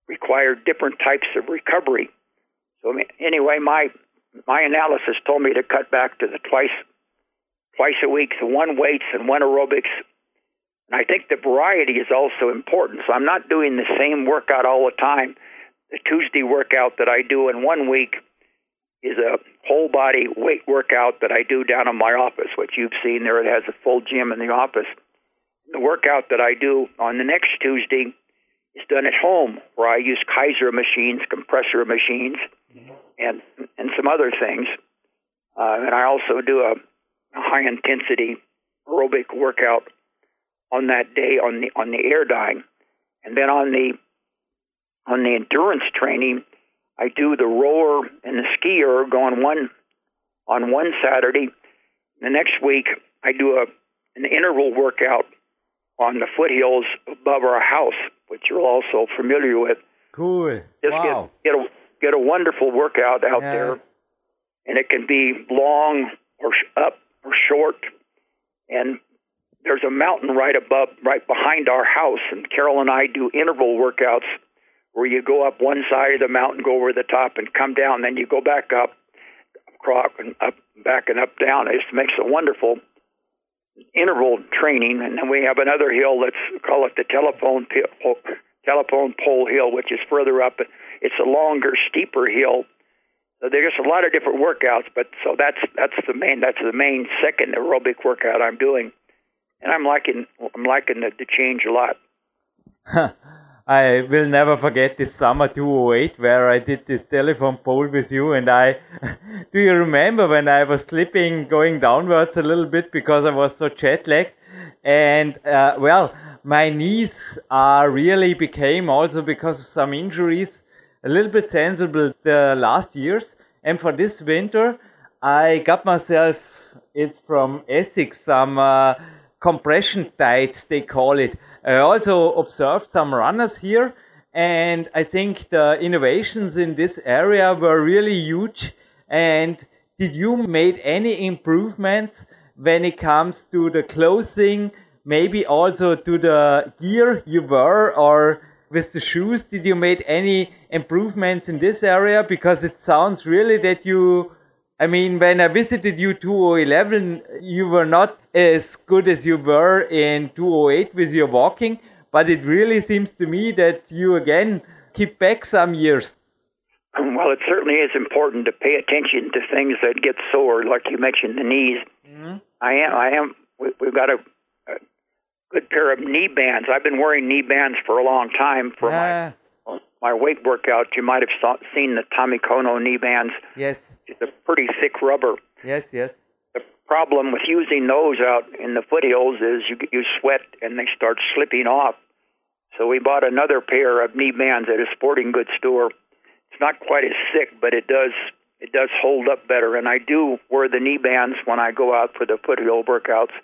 require different types of recovery. So anyway, my my analysis told me to cut back to the twice twice a week, the one weights and one aerobics and I think the variety is also important. So I'm not doing the same workout all the time. The Tuesday workout that I do in one week is a whole body weight workout that I do down in my office, which you've seen there. It has a full gym in the office. The workout that I do on the next Tuesday is done at home, where I use Keiser machines, compressor machines, and and some other things. Uh, and I also do a, a high intensity aerobic workout on that day on the on the Airdyne, and then on the on the endurance training, I do the rower and the skier going one on one Saturday. The next week, I do a an interval workout on the foothills above our house, which you're also familiar with. Cool. Just wow. get get a get a wonderful workout out yeah. there, and it can be long or up or short, and there's a mountain right above, right behind our house, and Carol and I do interval workouts where you go up one side of the mountain, go over the top, and come down. Then you go back up, crop and up, back and up down. It just makes a wonderful interval training. And then we have another hill. Let's call it the telephone telephone pole hill, which is further up. It's a longer, steeper hill. So there's a lot of different workouts, but so that's that's the main that's the main second aerobic workout I'm doing and I'm liking I'm liking the, the change a lot. I will never forget this summer 2008 where I did this telephone pole with you and I do you remember when I was slipping going downwards a little bit because I was so jet lagged and uh, well my knees are really became also because of some injuries a little bit sensible the last years and for this winter I got myself it's from ASICS some uh, compression tights, they call it. I also observed some runners here, and I think the innovations in this area were really huge. And did you made any improvements when it comes to the clothing, maybe also to the gear you wear, or with the shoes? Did you make any improvements in this area? Because it sounds really that you, I mean, when I visited you 2011, you were not as good as you were in 2008 with your walking, but it really seems to me that you again keep back some years. Well, it certainly is important to pay attention to things that get sore, like you mentioned the knees. Mm-hmm. I am. I am. We've got a, a, good pair of knee bands. I've been wearing knee bands for a long time for my my weight workout. You might have saw, seen the Tommy Kono knee bands. Yes. It's a pretty thick rubber. Yes. Yes. The problem with using those out in the foothills is you you sweat and they start slipping off. So we bought another pair of knee bands at a sporting goods store it's not quite as thick, but it does it does hold up better. And I do wear the knee bands when I go out for the foothill workouts.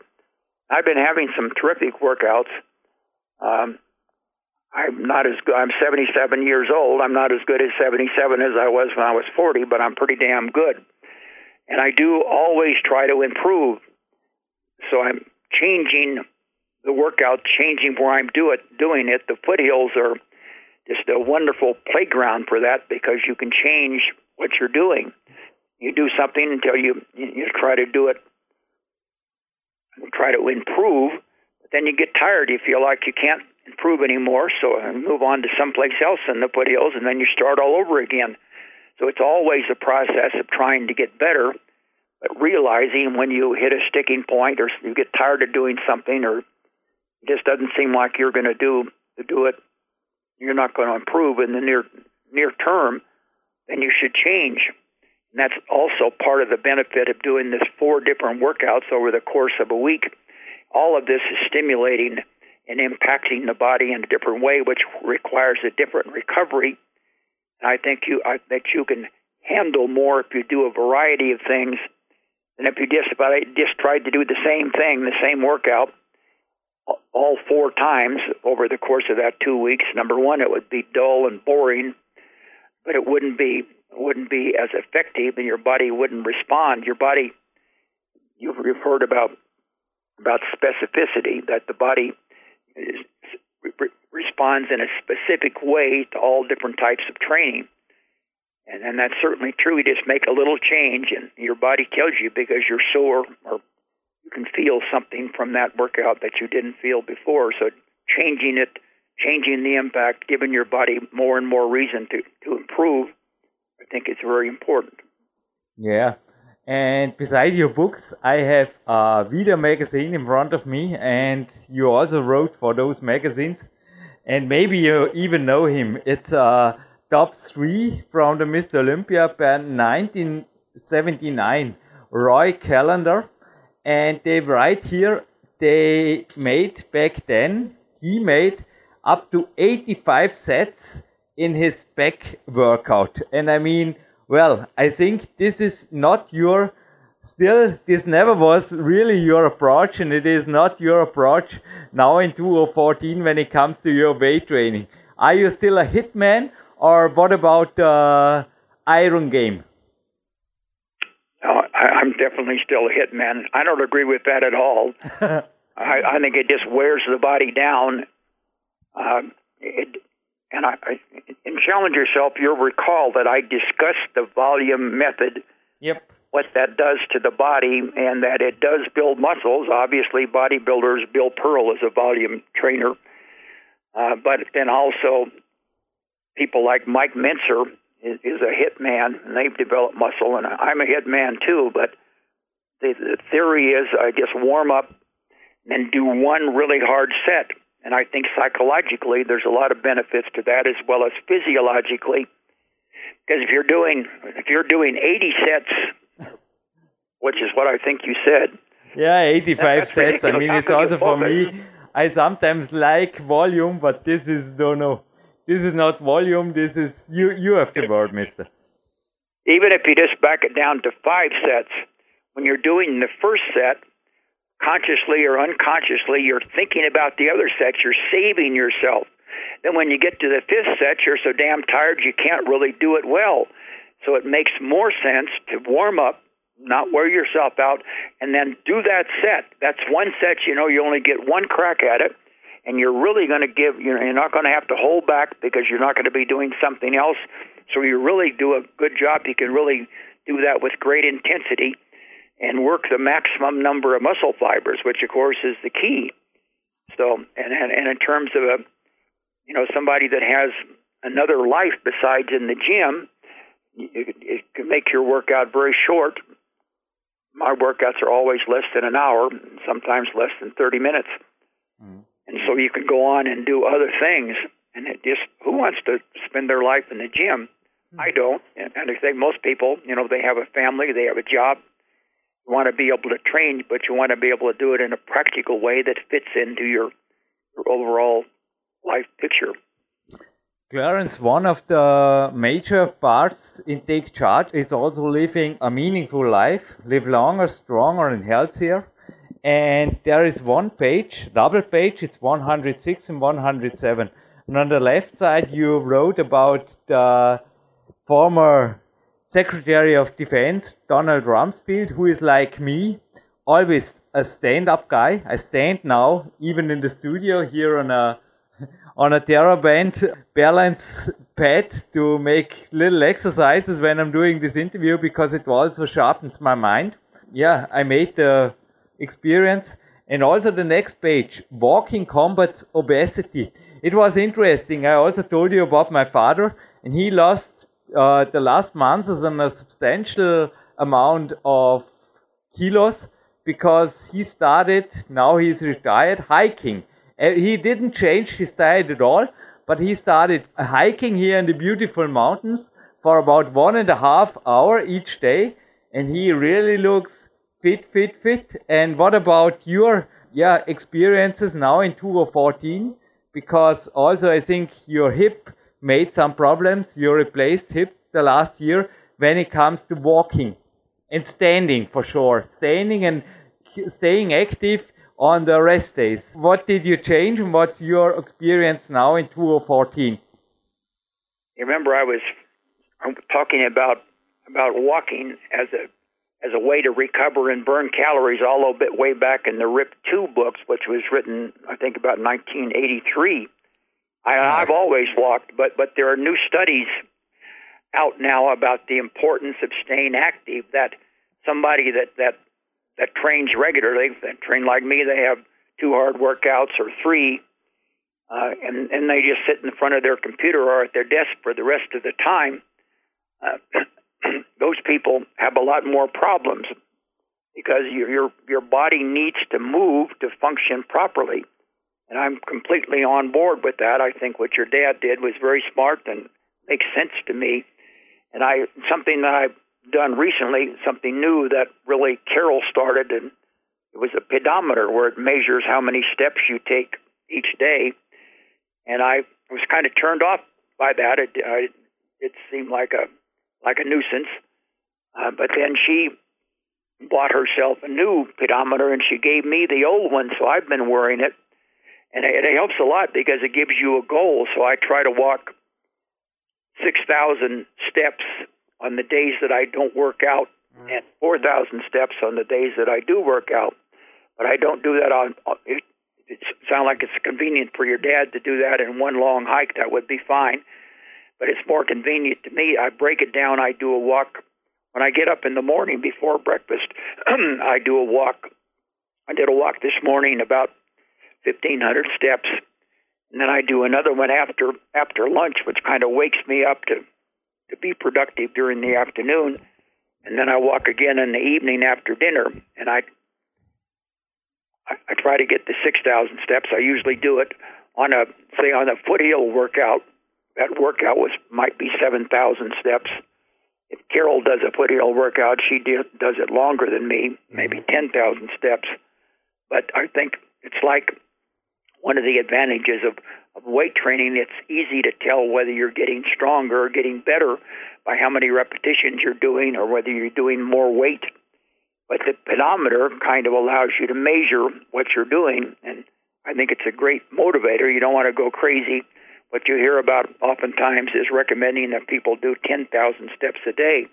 I've been having some terrific workouts. Um, I'm not as good. I'm 77 years old. I'm not as good as 77 as I was when I was 40, but I'm pretty damn good. And I do always try to improve. So I'm changing the workout, changing where I'm do it, doing it. The foothills are just a wonderful playground for that because you can change what you're doing. You do something until you you try to do it, try to improve. But then you get tired. You feel like you can't improve anymore, so move on to someplace else in the foothills, and then you start all over again. So it's always a process of trying to get better, but realizing when you hit a sticking point or you get tired of doing something or it just doesn't seem like you're going to do to do it you're not going to improve in the near near term, then you should change. And that's also part of the benefit of doing this four different workouts over the course of a week. All of this is stimulating and impacting the body in a different way, which requires a different recovery. And I think you I, that you can handle more if you do a variety of things than if you just about just tried to do the same thing, the same workout all four times over the course of that two weeks. Number one, it would be dull and boring, but it wouldn't be wouldn't be as effective, and your body wouldn't respond. Your body, you've, you've heard about about specificity that the body responds in a specific way to all different types of training. And, and that's certainly true. You just make a little change, and your body kills you because you're sore or you can feel something from that workout that you didn't feel before. So changing it, changing the impact, giving your body more and more reason to, to improve, I think it's very important. Yeah. And beside your books, I have a video magazine in front of me, and you also wrote for those magazines. And maybe you even know him. It's uh, top three from the Mr. Olympia band 1979, Roy Callender and they write here they made back then he made up to 85 sets in his back workout and i mean well i think this is not your still this never was really your approach and it is not your approach now in 2014 when it comes to your weight training are you still a hitman or what about uh, iron game I, I'm definitely still a hitman. I don't agree with that at all. I, I think it just wears the body down. Uh, it, and I, I, in Challenge Yourself, you'll recall that I discussed the volume method. Yep. What that does to the body, and that it does build muscles. Obviously, bodybuilders, Bill Pearl is a volume trainer, uh, but then also people like Mike Mentzer is, is a hit man, and they've developed muscle, and I'm a hit man too. But the, the theory is I just warm up and do one really hard set, and I think psychologically there's a lot of benefits to that as well as physiologically. Because if you're doing if you're doing 80 sets, which is what I think you said. Yeah, 85 sets. I mean, it's also for me. I sometimes like volume, but this is don't know. This is not volume. This is you. You have the word, Mister. Even if you just back it down to five sets, when you're doing the first set, consciously or unconsciously, you're thinking about the other sets. You're saving yourself. Then when you get to the fifth set, you're so damn tired you can't really do it well. So it makes more sense to warm up, not wear yourself out, and then do that set. That's one set. You know, you only get one crack at it and you're really going to give. You know, you're not going to have to hold back because you're not going to be doing something else. So you really do a good job. You can really do that with great intensity and work the maximum number of muscle fibers, which of course is the key. So, and and, and in terms of a, you know, somebody that has another life besides in the gym, it, it can make your workout very short. My workouts are always less than an hour, sometimes less than 30 minutes. Mm. And so you can go on and do other things. And it just, who wants to spend their life in the gym? Mm. I don't. And I think most people, you know, they have a family, they have a job, you want to be able to train, but you want to be able to do it in a practical way that fits into your, your overall life picture. Clarence, one of the major parts in Take Charge is also living a meaningful life, live longer, stronger, and healthier. And there is one page, double page, it's 106 and 107. And on the left side, you wrote about the former Secretary of Defense, Donald Rumsfeld, who is like me, always a stand up guy. I stand now, even in the studio here on a on a TheraBand balance pad to make little exercises when I'm doing this interview because it also sharpens my mind. Yeah, I made the experience. And also the next page, walking combats obesity. It was interesting. I also told you about my father, and he lost the last months on a substantial amount of kilos because he started, now he's retired, hiking uh, he didn't change his diet at all, but he started hiking here in the beautiful mountains for about one and a half hour each day, and he really looks fit, fit, fit. And what about your yeah experiences now in 2014? Because also I think your hip made some problems. You replaced hip the last year when it comes to walking and standing for sure, standing and staying active on the rest days. What did you change and what's your experience now in 2014? You remember I was talking about about walking as a as a way to recover and burn calories all a bit way back in the RIP 2 books, which was written I think about 1983. I, I've always walked, but but there are new studies out now about the importance of staying active. That somebody that that that trains regularly, that train like me, they have two hard workouts or three, uh, and and they just sit in front of their computer or at their desk for the rest of the time. Uh, those people have a lot more problems because your your your body needs to move to function properly. And I'm completely on board with that. I think what your dad did was very smart and makes sense to me. And I something that I've done recently something new that really Carol started, and it was a pedometer where it measures how many steps you take each day. And I was kind of turned off by that. It I, it seemed like a like a nuisance. Uh, but then she bought herself a new pedometer, and she gave me the old one, so I've been wearing it. And it, it helps a lot because it gives you a goal. So I try to walk six thousand steps on the days that I don't work out mm. and 4,000 steps on the days that I do work out. But I don't do that on, it, it sounds like it's convenient for your dad to do that in one long hike. That would be fine. But it's more convenient to me. I break it down. I do a walk. When I get up in the morning before breakfast, I do a walk. I did a walk this morning about 1,500 steps. And then I do another one after after lunch, which kind of wakes me up to to be productive during the afternoon, and then I walk again in the evening after dinner, and I I, I try to get the six thousand steps. I usually do it on a say on a foothill workout. That workout was might be seven thousand steps. If Carol does a foothill workout, she do, does it longer than me, maybe mm-hmm. ten thousand steps. But I think it's like one of the advantages of of weight training, it's easy to tell whether you're getting stronger or getting better by how many repetitions you're doing or whether you're doing more weight. But the pedometer kind of allows you to measure what you're doing, and I think it's a great motivator. You don't want to go crazy. What you hear about oftentimes is recommending that people do 10,000 steps a day.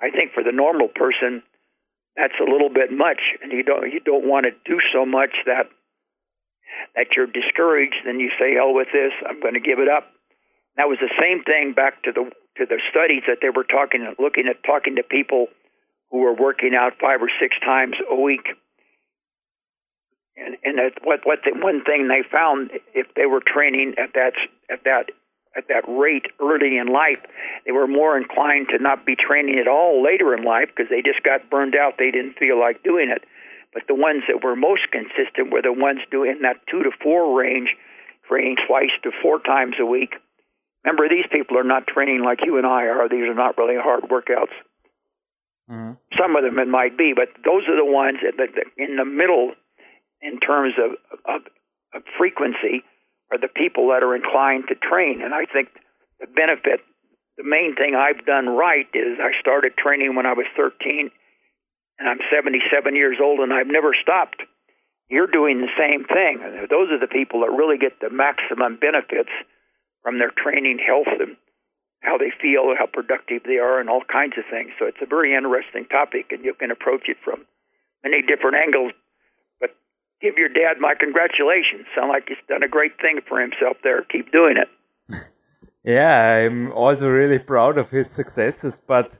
I think for the normal person, that's a little bit much, and you don't you don't want to do so much that that you're discouraged, then you say, "Hell with this! I'm going to give it up." That was the same thing back to the to the studies that they were talking, looking at talking to people who were working out five or six times a week. And and that, what what the one thing they found if they were training at that at that at that rate early in life, they were more inclined to not be training at all later in life because they just got burned out. They didn't feel like doing it. But the ones that were most consistent were the ones doing that two to four range, training twice to four times a week. Remember, these people are not training like you and I are. These are not really hard workouts. Mm-hmm. Some of them it might be, but those are the ones that, that, that in the middle, in terms of, of, of frequency, are the people that are inclined to train. And I think the benefit, the main thing I've done right is I started training when I was 13, and I'm 77 years old, and I've never stopped. You're doing the same thing. Those are the people that really get the maximum benefits from their training, health, and how they feel, how productive they are, and all kinds of things. So it's a very interesting topic, and you can approach it from many different angles But give your dad my congratulations. Sound like he's done a great thing for himself there. Keep doing it. Yeah, I'm also really proud of his successes, but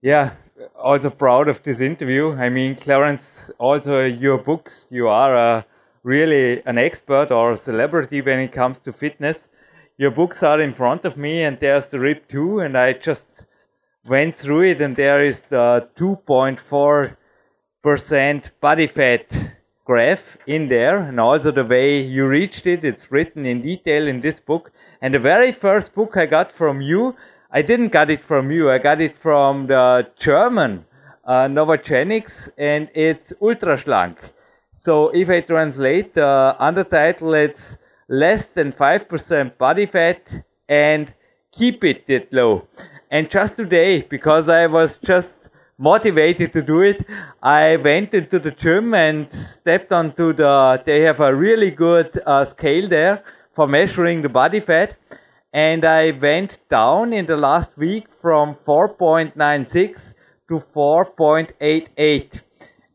yeah, also proud of this interview. I mean, Clarence, also your books, you are a, really an expert or a celebrity when it comes to fitness. Your books are in front of me, and there's the RIP 2, and I just went through it, and there is the 2.4% body fat graph in there and also the way you reached it. It's written in detail in this book. And the very first book I got from you, I didn't get it from you. I got it from the German uh, Novagenics and it's ultra schlank. So if I translate the undertitle, it's less than 5% body fat and keep it that low. And just today, because I was just motivated to do it, I went into the gym and stepped onto the. They have a really good uh, scale there for measuring the body fat, and I went down in the last week from 4.96 to 4.88.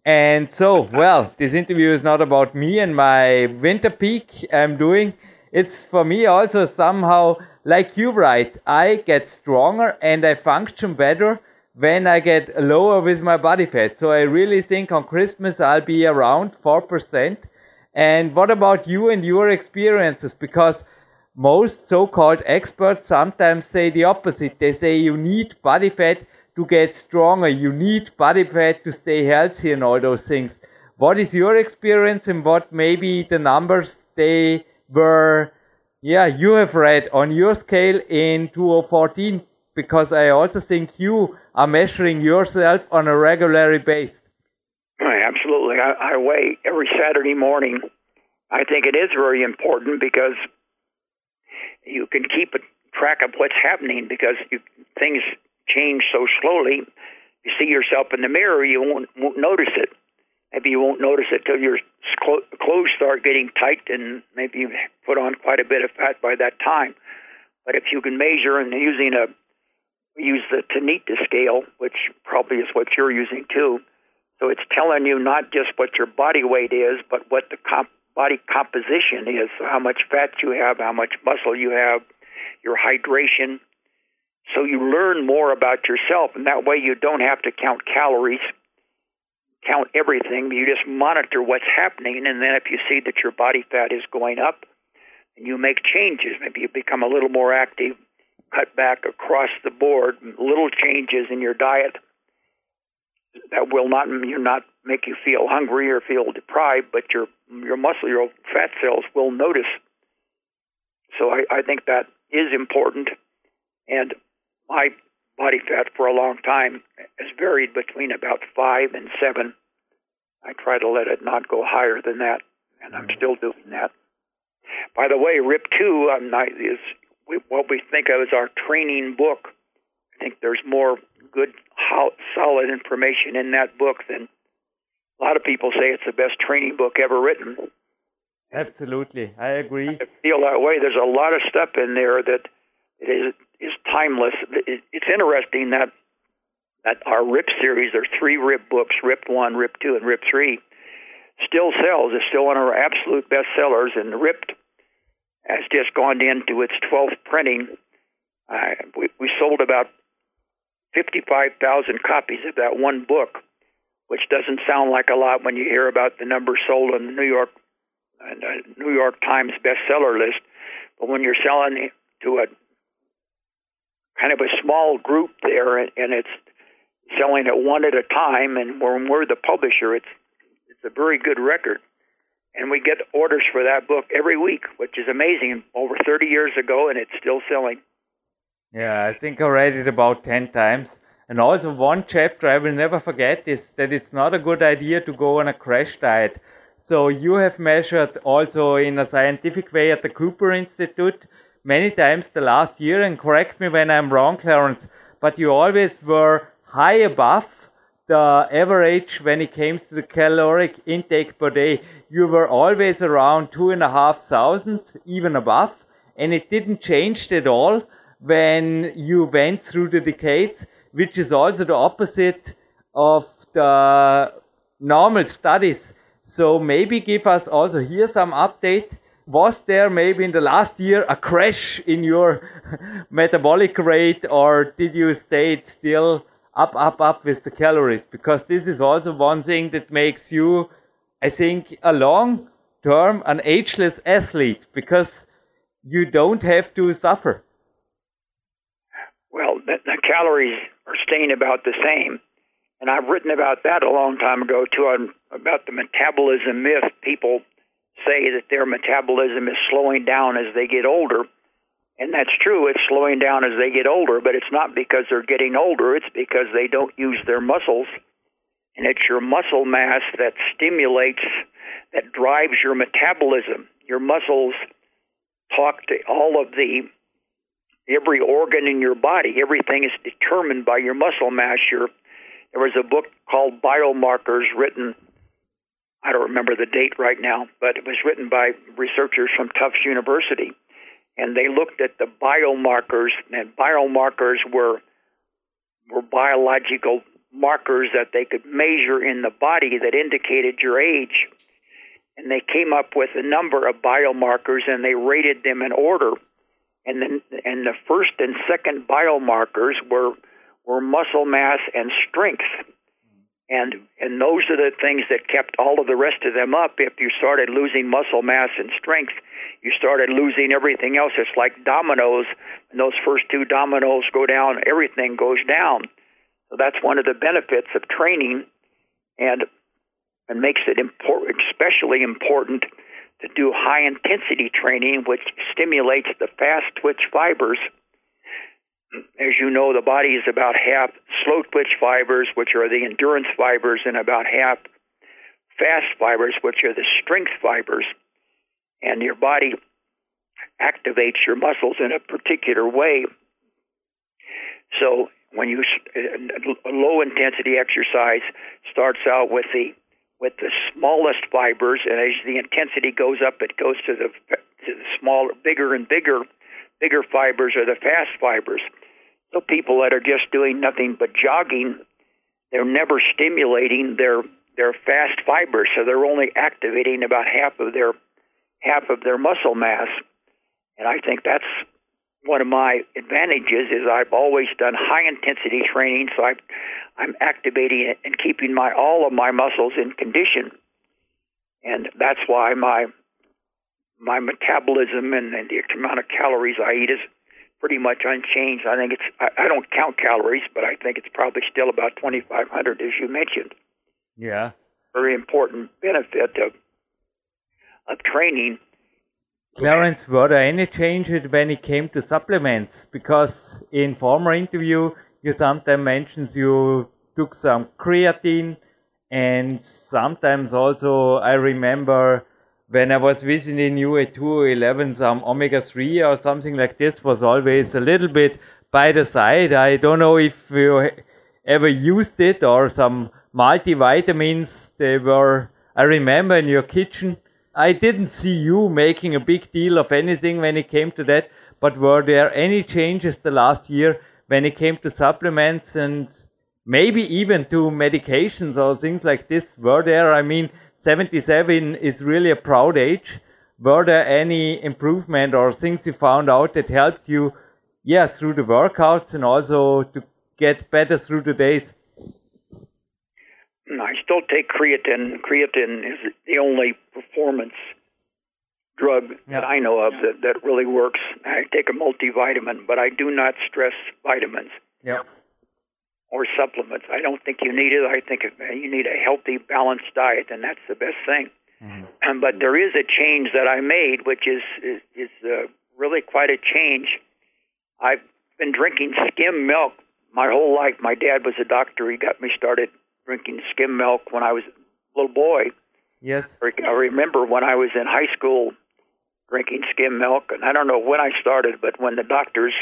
And so, well, this interview is not about me and my winter peak I'm doing. It's for me also somehow like you write. I get stronger and I function better when I get lower with my body fat. So I really think on Christmas I'll be around 4%. And what about you and your experiences? Because most so-called experts sometimes say the opposite. They say you need body fat to get stronger. You need body fat to stay healthy and all those things. What is your experience and what maybe the numbers they were, yeah, you have read on your scale in 2014? Because I also think you are measuring yourself on a regular basis. Absolutely. I, I weigh every Saturday morning. I think it is very important because you can keep a track of what's happening because you, things change so slowly. You see yourself in the mirror, you won't, won't notice it. Maybe you won't notice it till your clothes start getting tight, and maybe you put on quite a bit of fat by that time. But if you can measure and using a use the Tanita scale, which probably is what you're using too. So it's telling you not just what your body weight is, but what the comp- body composition is, how much fat you have, how much muscle you have, your hydration. So you learn more about yourself, and that way you don't have to count calories, count everything. You just monitor what's happening, and then if you see that your body fat is going up, and you make changes, maybe you become a little more active, cut back across the board, little changes in your diet that will not you not make you feel hungry or feel deprived, but your your muscle, your fat cells will notice. So I, I think that is important. And my body fat for a long time has varied between about five and seven. I try to let it not go higher than that, and I'm still doing that. By the way, RIP two um, is what we think of as our training book. I think there's more good, solid information in that book than a lot of people say it's the best training book ever written. Absolutely, I agree. I feel that way. There's a lot of stuff in there that is is timeless. It's interesting that that our RIP series, there's three RIP books, RIP one, RIP two, and RIP three. still sells. It's still one of our absolute best sellers, and Ripped has just gone into its 12th printing. Uh, we, we sold about 55,000 copies of that one book, which doesn't sound like a lot when you hear about the numbers sold on the New York uh, New York Times bestseller list. But when you're selling to a kind of a small group there, and, and it's selling it one at a time, and when we're the publisher, it's it's a very good record. And we get orders for that book every week, which is amazing. Over 30 years ago, and it's still selling. Yeah, I think I read it about 10 times. And also, one chapter I will never forget is that it's not a good idea to go on a crash diet. So, you have measured also in a scientific way at the Cooper Institute many times the last year, and correct me when I'm wrong, Clarence, but you always were high above the average when it came to the caloric intake per day. You were always around two and a half thousand, even above, and it didn't change at all when you went through the decades, which is also the opposite of the normal studies. So maybe give us also here some update. Was there maybe in the last year a crash in your metabolic rate or did you stay still up, up, up with the calories? Because this is also one thing that makes you, I think, a long term, an ageless athlete because you don't have to suffer. Well, the, the calories are staying about the same. And I've written about that a long time ago, too, on, about the metabolism myth. People say that their metabolism is slowing down as they get older. And that's true, it's slowing down as they get older, but it's not because they're getting older, it's because they don't use their muscles. And it's your muscle mass that stimulates, that drives your metabolism. Your muscles talk to all of the every organ in your body. Everything is determined by your muscle mass. Your, there was a book called Biomarkers written, I don't remember the date right now, but it was written by researchers from Tufts University. And they looked at the biomarkers, and biomarkers were were biological markers that they could measure in the body that indicated your age. And they came up with a number of biomarkers and they rated them in order and then and the first and second biomarkers were were muscle mass and strength. And and those are the things that kept all of the rest of them up. If you started losing muscle mass and strength you started losing everything else. It's like dominoes. And those first two dominoes go down everything goes down. So that's one of the benefits of training and and makes it important especially important to do high intensity training, which stimulates the fast twitch fibers. As you know, the body is about half slow twitch fibers, which are the endurance fibers, and about half fast fibers, which are the strength fibers. And your body activates your muscles in a particular way. So when you a uh, low intensity exercise starts out with the with the smallest fibers, and as the intensity goes up, it goes to the to the smaller, bigger and bigger, bigger fibers or the fast fibers. So people that are just doing nothing but jogging, they're never stimulating their their fast fibers, so they're only activating about half of their half of their muscle mass. And I think that's one of my advantages is I've always done high intensity training, so I I'm activating it and keeping my all of my muscles in condition, and that's why my my metabolism and, and the amount of calories I eat is pretty much unchanged. I think it's I, I don't count calories, but I think it's probably still about 2,500 as you mentioned. Yeah, very important benefit of of training. Clarence, were there any changes when it came to supplements? Because in former interview you sometimes mentions you took some creatine and sometimes also I remember when I was visiting you at 211 some omega-3 or something like this was always a little bit by the side. I don't know if you ever used it or some multivitamins. They were, I remember in your kitchen. I didn't see you making a big deal of anything when it came to that, but were there any changes the last year when it came to supplements and maybe even to medications or things like this were there. I mean, 77 is really a proud age. Were there any improvement or things you found out that helped you, yeah, through the workouts and also to get better through the days? I still take creatine. Creatine is the only performance drug yeah. that I know of that, that really works. I take a multivitamin, but I do not stress vitamins. Yeah. Or supplements. I don't think you need it. I think you need a healthy, balanced diet, and that's the best thing. Mm-hmm. Um, but there is a change that I made, which is is, is uh, really quite a change. I've been drinking skim milk my whole life. My dad was a doctor. He got me started drinking skim milk when I was a little boy. Yes. I remember when I was in high school drinking skim milk, and I don't know when I started, but when the doctors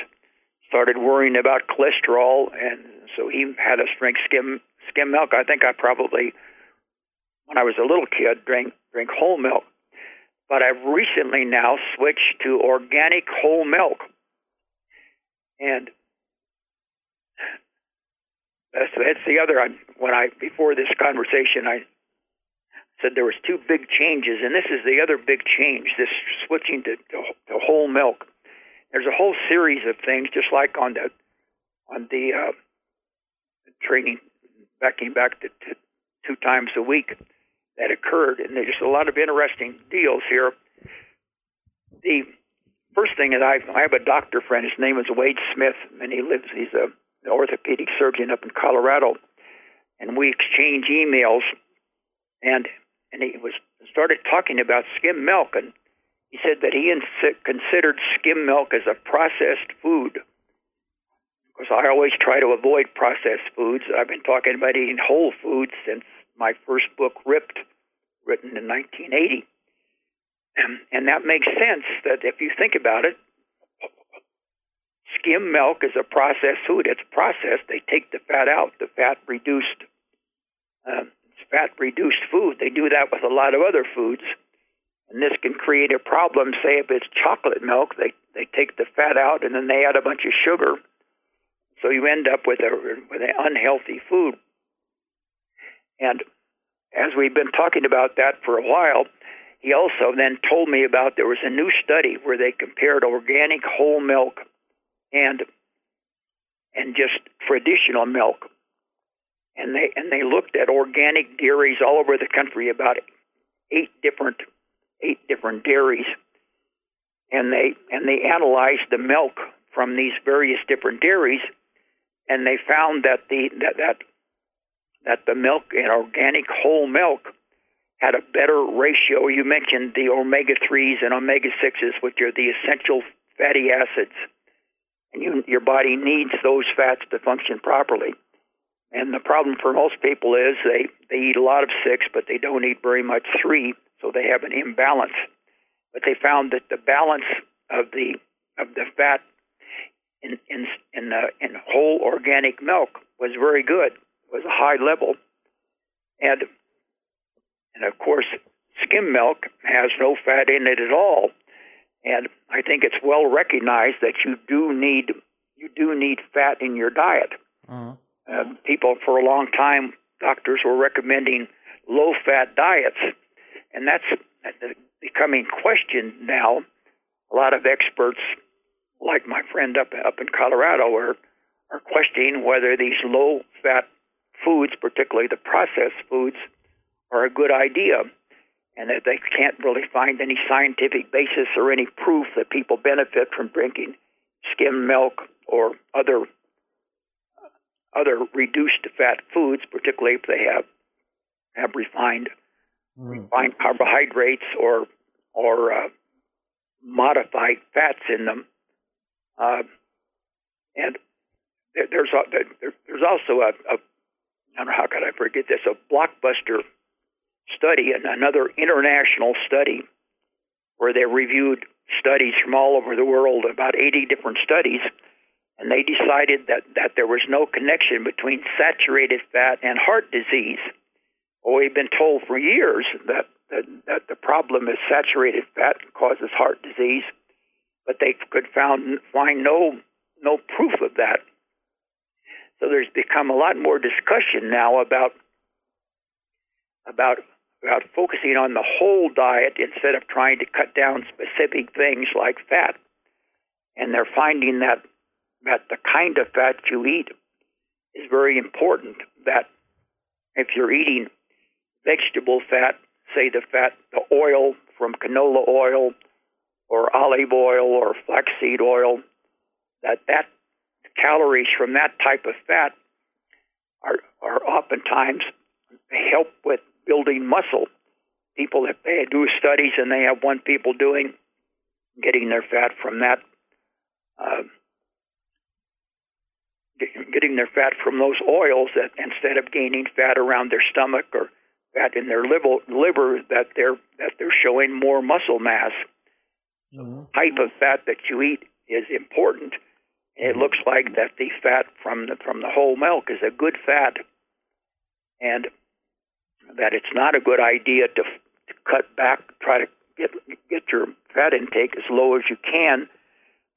started worrying about cholesterol, and so he had us drink skim skim milk. I think I probably, when I was a little kid, drank drink whole milk. But I've recently now switched to organic whole milk, and that's that's the other. I When I before this conversation, I said there was two big changes, and this is the other big change. This switching to, to, to whole milk. There's a whole series of things, just like on the on the uh, training, backing back to, to two times a week that occurred, and there's a lot of interesting deals here. The first thing is I I have a doctor friend. His name is Wade Smith, and he lives. He's a orthopedic surgeon up in Colorado, and we exchange emails. And and he was started talking about skim milk, and he said that he ins- considered skim milk as a processed food. Because I always try to avoid processed foods. I've been talking about eating whole foods since my first book, Ripped, written in 1980. And, and that makes sense that if you think about it, skim milk is a processed food. It's processed. They take the fat out, the fat reduced uh, fat reduced food. They do that with a lot of other foods. And this can create a problem. Say if it's chocolate milk, they, they take the fat out and then they add a bunch of sugar. So you end up with a with an unhealthy food. And as we've been talking about that for a while, he also then told me about there was a new study where they compared organic whole milk and and just traditional milk. And they and they looked at organic dairies all over the country, about eight different eight different dairies, and they and they analyzed the milk from these various different dairies, and they found that the that that that the milk in organic whole milk had a better ratio. You mentioned the omega threes and omega sixes, which are the essential fatty acids, you, your body needs those fats to function properly. And the problem for most people is they, they eat a lot of six, but they don't eat very much three, so they have an imbalance. But they found that the balance of the of the fat in in in, uh, in whole organic milk was very good, was a high level, and and of course skim milk has no fat in it at all. And I think it's well recognized that you do need you do need fat in your diet. Uh-huh. Uh, people for a long time, doctors were recommending low fat diets, and that's becoming questioned now. A lot of experts, like my friend up up in Colorado, are are questioning whether these low fat foods, particularly the processed foods, are a good idea, and that they can't really find any scientific basis or any proof that people benefit from drinking skim milk or other other reduced fat foods, particularly if they have have refined mm. refined carbohydrates or or uh, modified fats in them. Uh, and there, there's a, there, there's also a, a I don't know how could I forget this a blockbuster study another international study where they reviewed studies from all over the world, about 80 different studies, and they decided that, that there was no connection between saturated fat and heart disease. Well, we've been told for years that, that, that the problem is saturated fat causes heart disease, but they could found, find no, no proof of that. So there's become a lot more discussion now about, about about focusing on the whole diet instead of trying to cut down specific things like fat. And they're finding that that the kind of fat you eat is very important. That if you're eating vegetable fat, say the fat, the oil from canola oil or olive oil or flaxseed oil, that that calories from that type of fat are are oftentimes help with building muscle. People if they do studies and they have one people doing getting their fat from that uh, getting their fat from those oils that instead of gaining fat around their stomach or fat in their liver, liver that they're that they're showing more muscle mass. Mm-hmm. Type of fat that you eat is important. It mm-hmm. looks like that the fat from the from the whole milk is a good fat, and that it's not a good idea to, to cut back, try to get get your fat intake as low as you can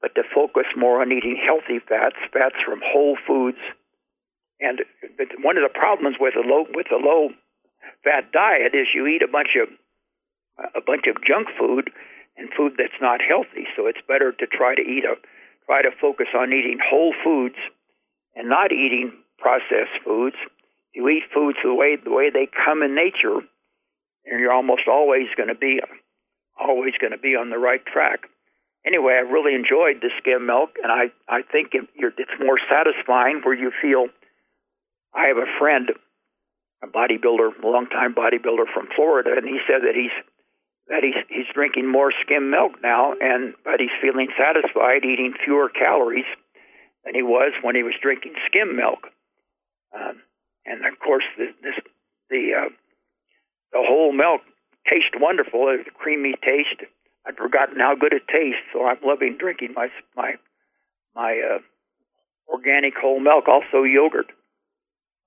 but to focus more on eating healthy fats, fats from whole foods. And one of the problems with a low with a low fat diet is you eat a bunch of a bunch of junk food and food that's not healthy. So it's better to try to eat a try to focus on eating whole foods and not eating processed foods. You eat foods the way the way they come in nature, and you're almost always going to be always going to be on the right track anyway, I really enjoyed the skim milk, and I I think it, it's more satisfying where you feel. I have a friend, a bodybuilder, a longtime bodybuilder from Florida, and he said that he's that he's he's drinking more skim milk now, and but he's feeling satisfied eating fewer calories than he was when he was drinking skim milk. Um, and of course, the, this the uh, the whole milk tastes wonderful. It's a creamy taste I'd forgotten how good it tastes, so I'm loving drinking my my my uh, organic whole milk, also yogurt.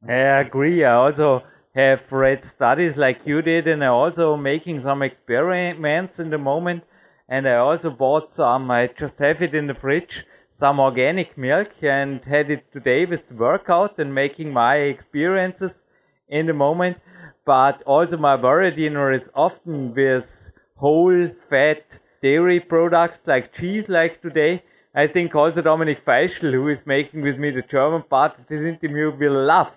I agree. I also have read studies like you did, and I'm also making some experiments in the moment. And I also bought some. I just have it in the fridge, some organic milk, and had it today with the workout and making my experiences in the moment. But also my worry dinner is often with whole fat dairy products like cheese like today. I think also Dominik Feischl, who is making with me the German part of this interview, will love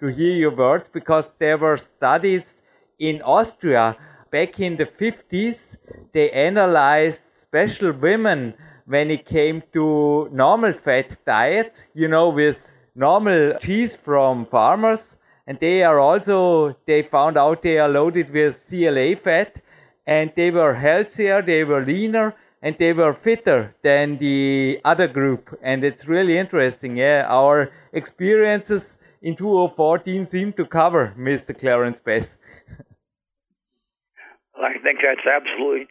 to hear your words because there were studies in Austria back in the 50s. They analyzed special women when it came to normal fat diet, you know, with normal cheese from farmers. And they are also, they found out they are loaded with CLA fat and they were healthier, they were leaner, and they were fitter than the other group. And it's really interesting. Yeah, our experiences in 2014 seem to cover Mr. Clarence Bass. I think that's absolutely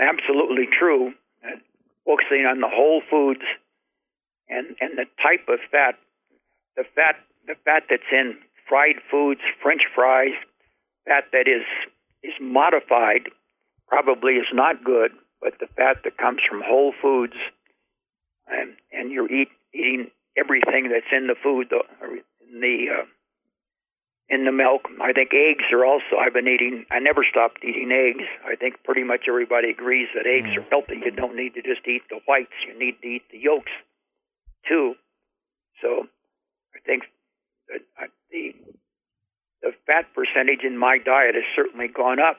absolutely true. Focusing on the whole foods and and the type of fat, the fat the fat that's in fried foods, French fries, fat that is is modified probably is not good, but the fat that comes from whole foods and and you're eat, eating everything that's in the food, the, in the uh, in the milk. I think eggs are also. I've been eating. I never stopped eating eggs. I think pretty much everybody agrees that eggs mm. are healthy. You don't need to just eat the whites. You need to eat the yolks too. So I think that uh, the the fat percentage in my diet has certainly gone up.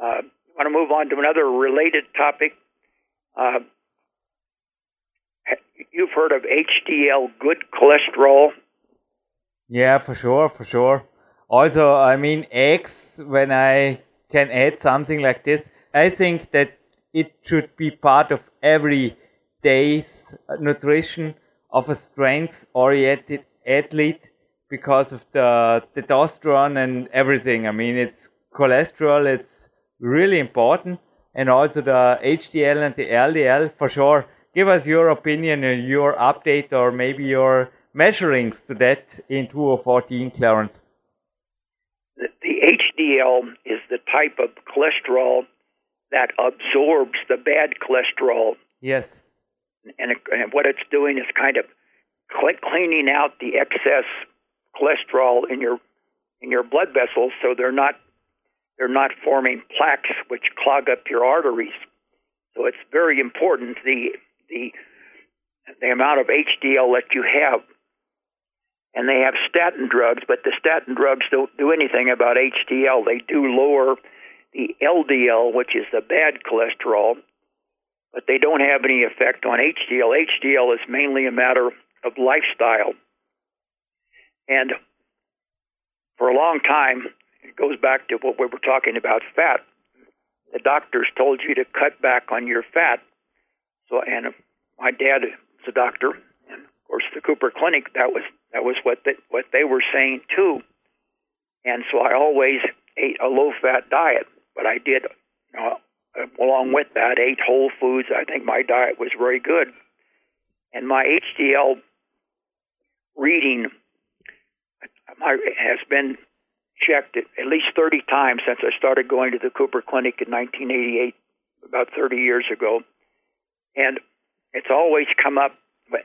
Uh, I want to move on to another related topic. Uh, you've heard of HDL good cholesterol? Yeah, for sure, for sure. Also, I mean, eggs, when I can add something like this, I think that it should be part of every day's nutrition of a strength oriented athlete because of the testosterone and everything. I mean, it's cholesterol, it's really important. And also the HDL and the LDL for sure. Give us your opinion and your update or maybe your measurings to that in 2014, Clarence. The, the HDL is the type of cholesterol that absorbs the bad cholesterol. Yes. And, it, and what it's doing is kind of cleaning out the excess cholesterol in your in your blood vessels so they're not they're not forming plaques which clog up your arteries. So it's very important the the the amount of HDL that you have. And they have statin drugs, but the statin drugs don't do anything about HDL. They do lower the LDL, which is the bad cholesterol, but they don't have any effect on HDL. HDL is mainly a matter of lifestyle. And for a long time, it goes back to what we were talking about fat. The doctors told you to cut back on your fat. So, and my dad is a doctor, and of course the Cooper Clinic. That was that was what they, what they were saying too. And so I always ate a low-fat diet, but I did, you know, along with that, ate whole foods. I think my diet was very good, and my HDL reading my, has been checked at, at least 30 times since I started going to the Cooper Clinic in 1988, about 30 years ago, and it's always come up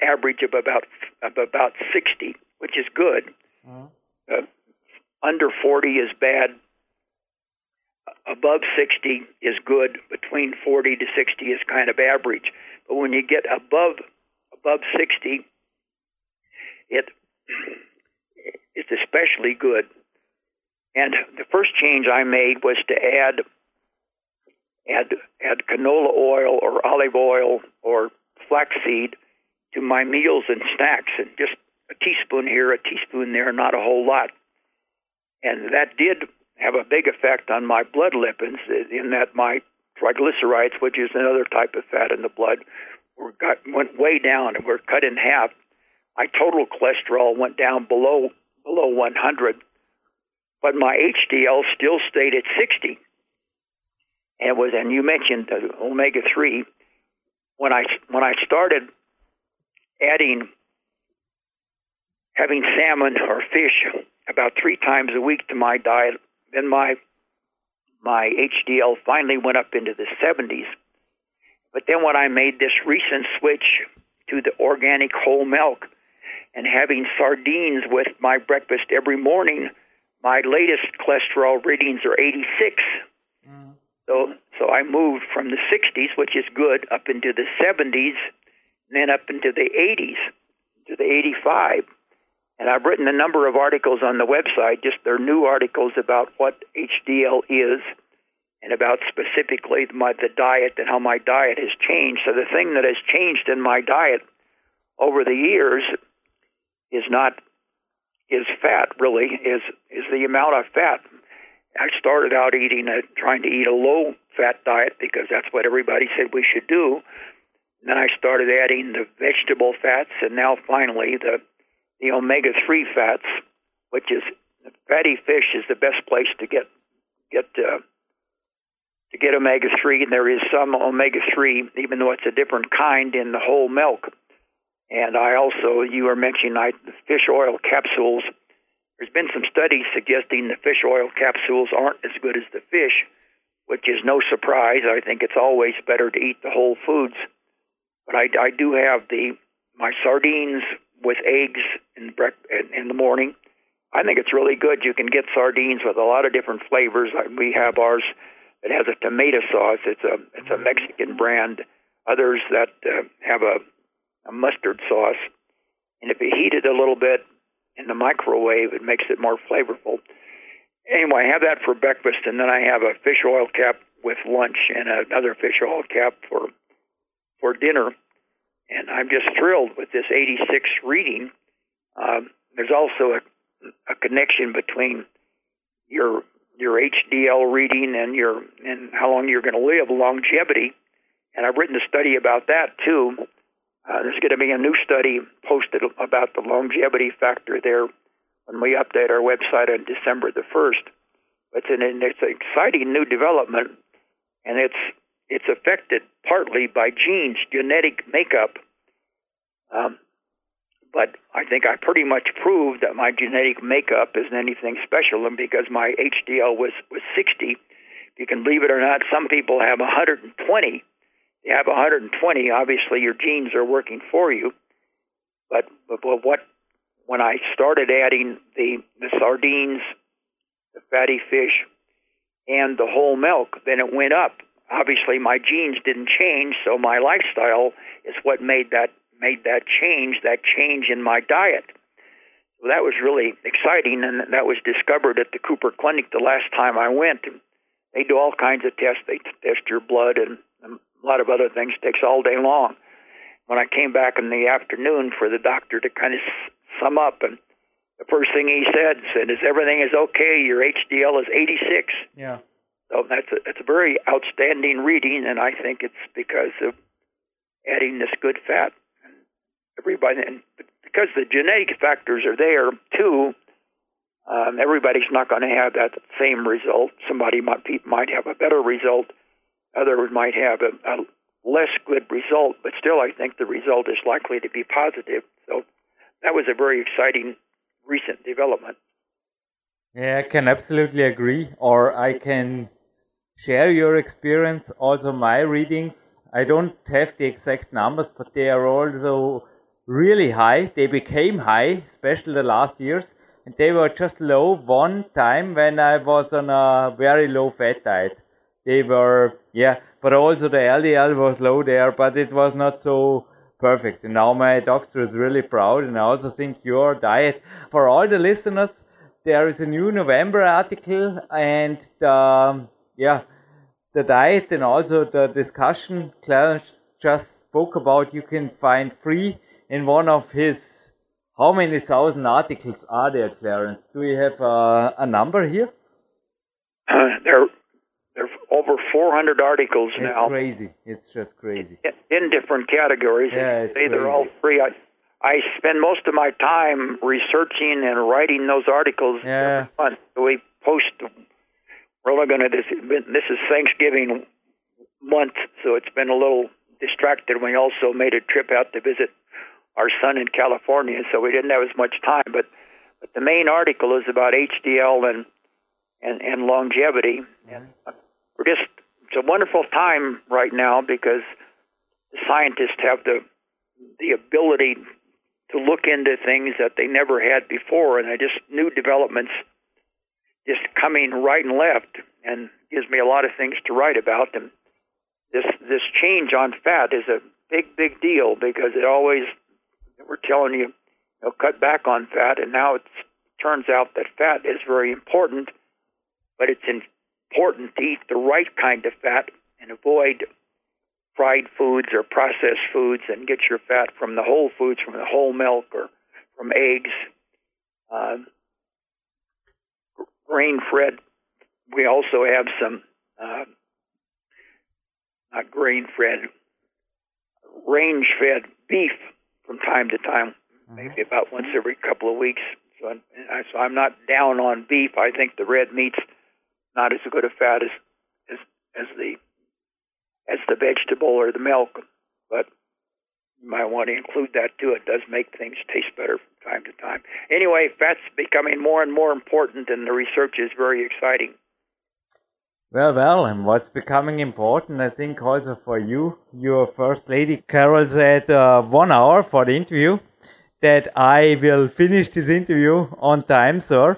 average of about of about 60, which is good. Mm-hmm. Uh, under 40 is bad. Above 60 is good. Between 40 to 60 is kind of average. But when you get above above 60, it it's especially good. And the first change I made was to add add add canola oil or olive oil or flaxseed to my meals and snacks, and just a teaspoon here, a teaspoon there, not a whole lot. And that did have a big effect on my blood lipids, in that my triglycerides, which is another type of fat in the blood, were got, went way down and were cut in half. My total cholesterol went down below below 100, but my HDL still stayed at 60. And it was, and you mentioned omega three. When I when I started adding having salmon or fish about three times a week to my diet, then my my HDL finally went up into the 70s. But then when I made this recent switch to the organic whole milk and having sardines with my breakfast every morning, my latest cholesterol readings are 86. Mm. So so I moved from the 60s, which is good, up into the 70s then up into the 80s, to the 85. And I've written a number of articles on the website, just they're new articles about what HDL is and about specifically my, the diet and how my diet has changed. So the thing that has changed in my diet over the years is not is fat really is is the amount of fat. I started out eating a trying to eat a low fat diet because that's what everybody said we should do. Then I started adding the vegetable fats, and now finally the the omega three fats, which is fatty fish is the best place to get get uh, to get omega three. And there is some omega three, even though it's a different kind in the whole milk. And I also, you were mentioning I, the fish oil capsules. There's been some studies suggesting the fish oil capsules aren't as good as the fish, which is no surprise. I think it's always better to eat the whole foods but I, I do have the my sardines with eggs in, in in the morning. I think it's really good. You can get sardines with a lot of different flavors. We have ours that has a tomato sauce. It's a it's a Mexican brand. Others that uh, have a, a mustard sauce. And if you heat it a little bit in the microwave, it makes it more flavorful. Anyway, I have that for breakfast, and then I have a fish oil cap with lunch and another fish oil cap for for dinner, and I'm just thrilled with this 86 reading. Um, there's also a, a connection between your your HDL reading and your and how long you're going to live, longevity. And I've written a study about that too. Uh, there's going to be a new study posted about the longevity factor there when we update our website on December the first. It's an it's an exciting new development, and it's it's affected partly by genes, genetic makeup. Um, but I think I pretty much proved that my genetic makeup isn't anything special, and because my HDL was was 60, you can believe it or not, some people have 120. You have 120. Obviously, your genes are working for you. But, but, but what when I started adding the the sardines, the fatty fish, and the whole milk, then it went up. Obviously, my genes didn't change, so my lifestyle is what made that made that change. That change in my diet. So that was really exciting, and that was discovered at the Cooper Clinic the last time I went. They do all kinds of tests. They test your blood and a lot of other things. It takes all day long. When I came back in the afternoon for the doctor to kind of sum up, and the first thing he said said, "Is everything is okay? Your HDL is 86." Yeah. So that's a, that's a very outstanding reading, and I think it's because of adding this good fat. Everybody, and because the genetic factors are there too, um, everybody's not going to have that same result. Somebody might might have a better result. Others might have a, a less good result, but still, I think the result is likely to be positive. So that was a very exciting recent development. Yeah, I can absolutely agree. Or I can share your experience. Also, my readings. I don't have the exact numbers, but they are also really high. They became high, especially the last years, and they were just low one time when I was on a very low fat diet. They were, yeah, but also the LDL was low there, but it was not so perfect. And now my doctor is really proud, and I also think your diet for all the listeners. There is a new November article, and the, yeah, the diet and also the discussion Clarence just spoke about. You can find free in one of his. How many thousand articles are there, Clarence? Do you have a, a number here? Uh, there there's over 400 articles it's now. It's crazy. It's just crazy. In different categories. Yeah, it's they're all free. I, I spend most of my time researching and writing those articles yeah. every month. We post. We're only going to. This, this is Thanksgiving month, so it's been a little distracted. We also made a trip out to visit our son in California, so we didn't have as much time. But but the main article is about HDL and and, and longevity. And we're just it's a wonderful time right now because the scientists have the the ability to look into things that they never had before, and they just new developments just coming right and left, and gives me a lot of things to write about. And this this change on fat is a big big deal because it always we're telling you, you know, cut back on fat, and now it turns out that fat is very important, but it's important to eat the right kind of fat and avoid fried foods or processed foods and get your fat from the whole foods, from the whole milk or from eggs. Uh, grain fed. We also have some uh, not grain fed, range fed beef from time to time, mm-hmm. maybe about once every couple of weeks. So, I, so I'm not down on beef. I think the red meat's not as good a fat as as as the as the vegetable or the milk, but might want to include that too. It does make things taste better from time to time. Anyway, fat's becoming more and more important, and the research is very exciting. Well, well, and what's becoming important, I think, also for you, your first lady, Carol said uh, one hour for the interview, that I will finish this interview on time, sir.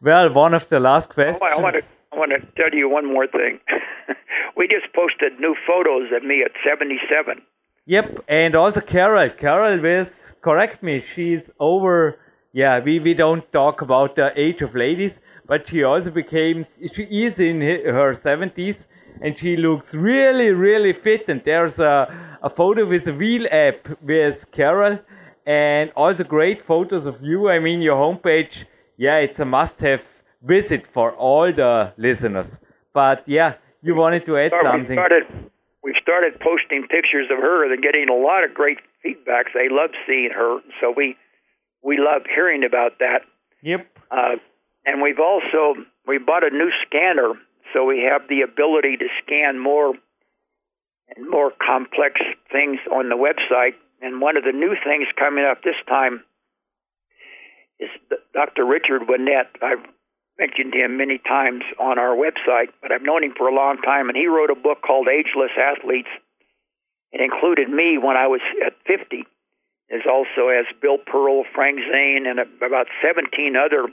Well, one of the last questions. Oh, I want to, I want to tell you one more thing. we just posted new photos of me at 77. Yep, and also Carol. Carol will correct me. She's over. Yeah, we, we don't talk about the age of ladies, but she also became. She is in her 70s, and she looks really, really fit. And there's a, a photo with a wheel app with Carol, and also great photos of you. I mean, your homepage. Yeah, it's a must-have visit for all the listeners. But yeah, you wanted to add something. We started, posting pictures of her and getting a lot of great feedbacks. They love seeing her, so we we love hearing about that. Yep. Uh, and we've also we bought a new scanner, so we have the ability to scan more and more complex things on the website. And one of the new things coming up this time is Dr. Richard Winett. I've mentioned him many times on our website, but I've known him for a long time, and he wrote a book called Ageless Athletes. It included me when I was at 50, as also as Bill Pearl, Frank Zane, and about 17 other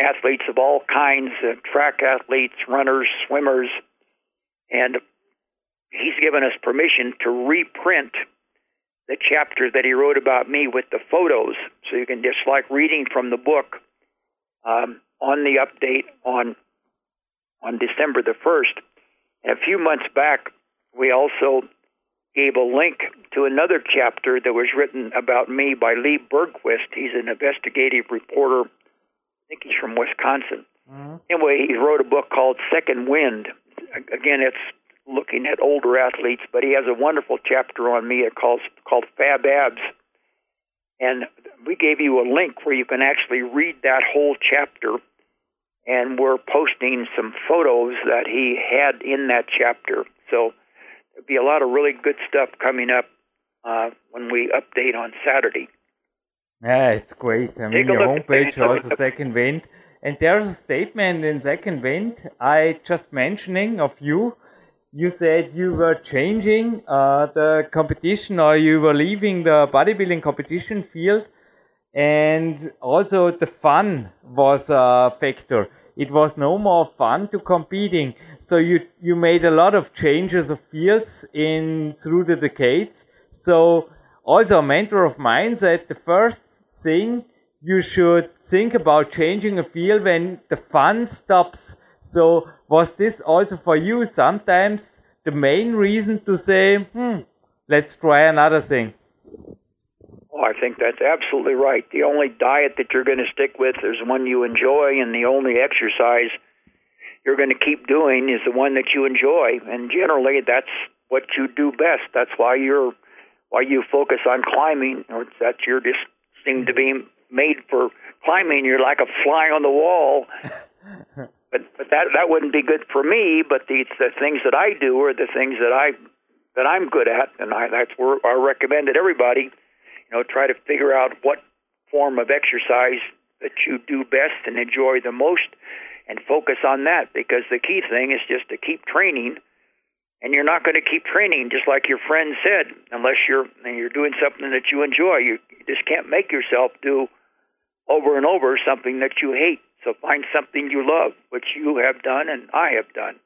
athletes of all kinds, uh, track athletes, runners, swimmers, and he's given us permission to reprint the chapter that he wrote about me with the photos, so you can just like reading from the book um, on the update on on December the first. And a few months back, we also gave a link to another chapter that was written about me by Lee Bergquist. He's an investigative reporter. I think he's from Wisconsin. Mm-hmm. Anyway, he wrote a book called Second Wind. Again, it's looking at older athletes, but he has a wonderful chapter on me called called Fab Abs. And we gave you a link where you can actually read that whole chapter. And we're posting some photos that he had in that chapter. So there'll be a lot of really good stuff coming up uh, when we update on Saturday. Yeah, it's great. I mean, your homepage also Second Wind. And there's a statement in Second Wind I just mentioning of you you said you were changing uh, the competition or you were leaving the bodybuilding competition field. And also the fun was a factor. It was no more fun to competing. So you you made a lot of changes of fields in through the decades. So also a mentor of mine said the first thing you should think about changing a field when the fun stops so was this also for you sometimes the main reason to say, hmm, let's try another thing? Well, I think that's absolutely right. The only diet that you're going to stick with is one you enjoy, and the only exercise you're going to keep doing is the one that you enjoy. And generally, that's what you do best. That's why you're why you focus on climbing, or that you're just seem to be made for climbing. You're like a fly on the wall. but but that that wouldn't be good for me. But the the things that I do are the things that I that I'm good at, and I that's where I recommend that everybody, you know, try to figure out what form of exercise that you do best and enjoy the most, and focus on that. Because the key thing is just to keep training, and you're not going to keep training just like your friend said unless you're you're doing something that you enjoy. You just can't make yourself do over and over something that you hate. Find something you love, which you have done and I have done.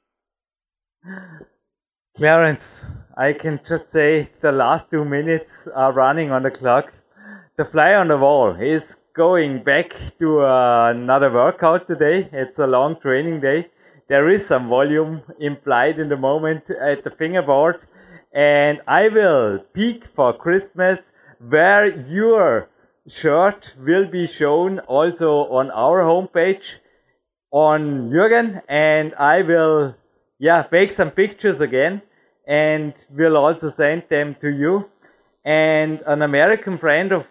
Clarence, I can just say the last two minutes are running on the clock. The fly on the wall is going back to uh, another workout today. It's a long training day. There is some volume implied in the moment at the fingerboard. And I will peek for Christmas where your shirt will be shown also on our homepage on Jürgen and I will yeah make some pictures again and will also send them to you. And an American friend of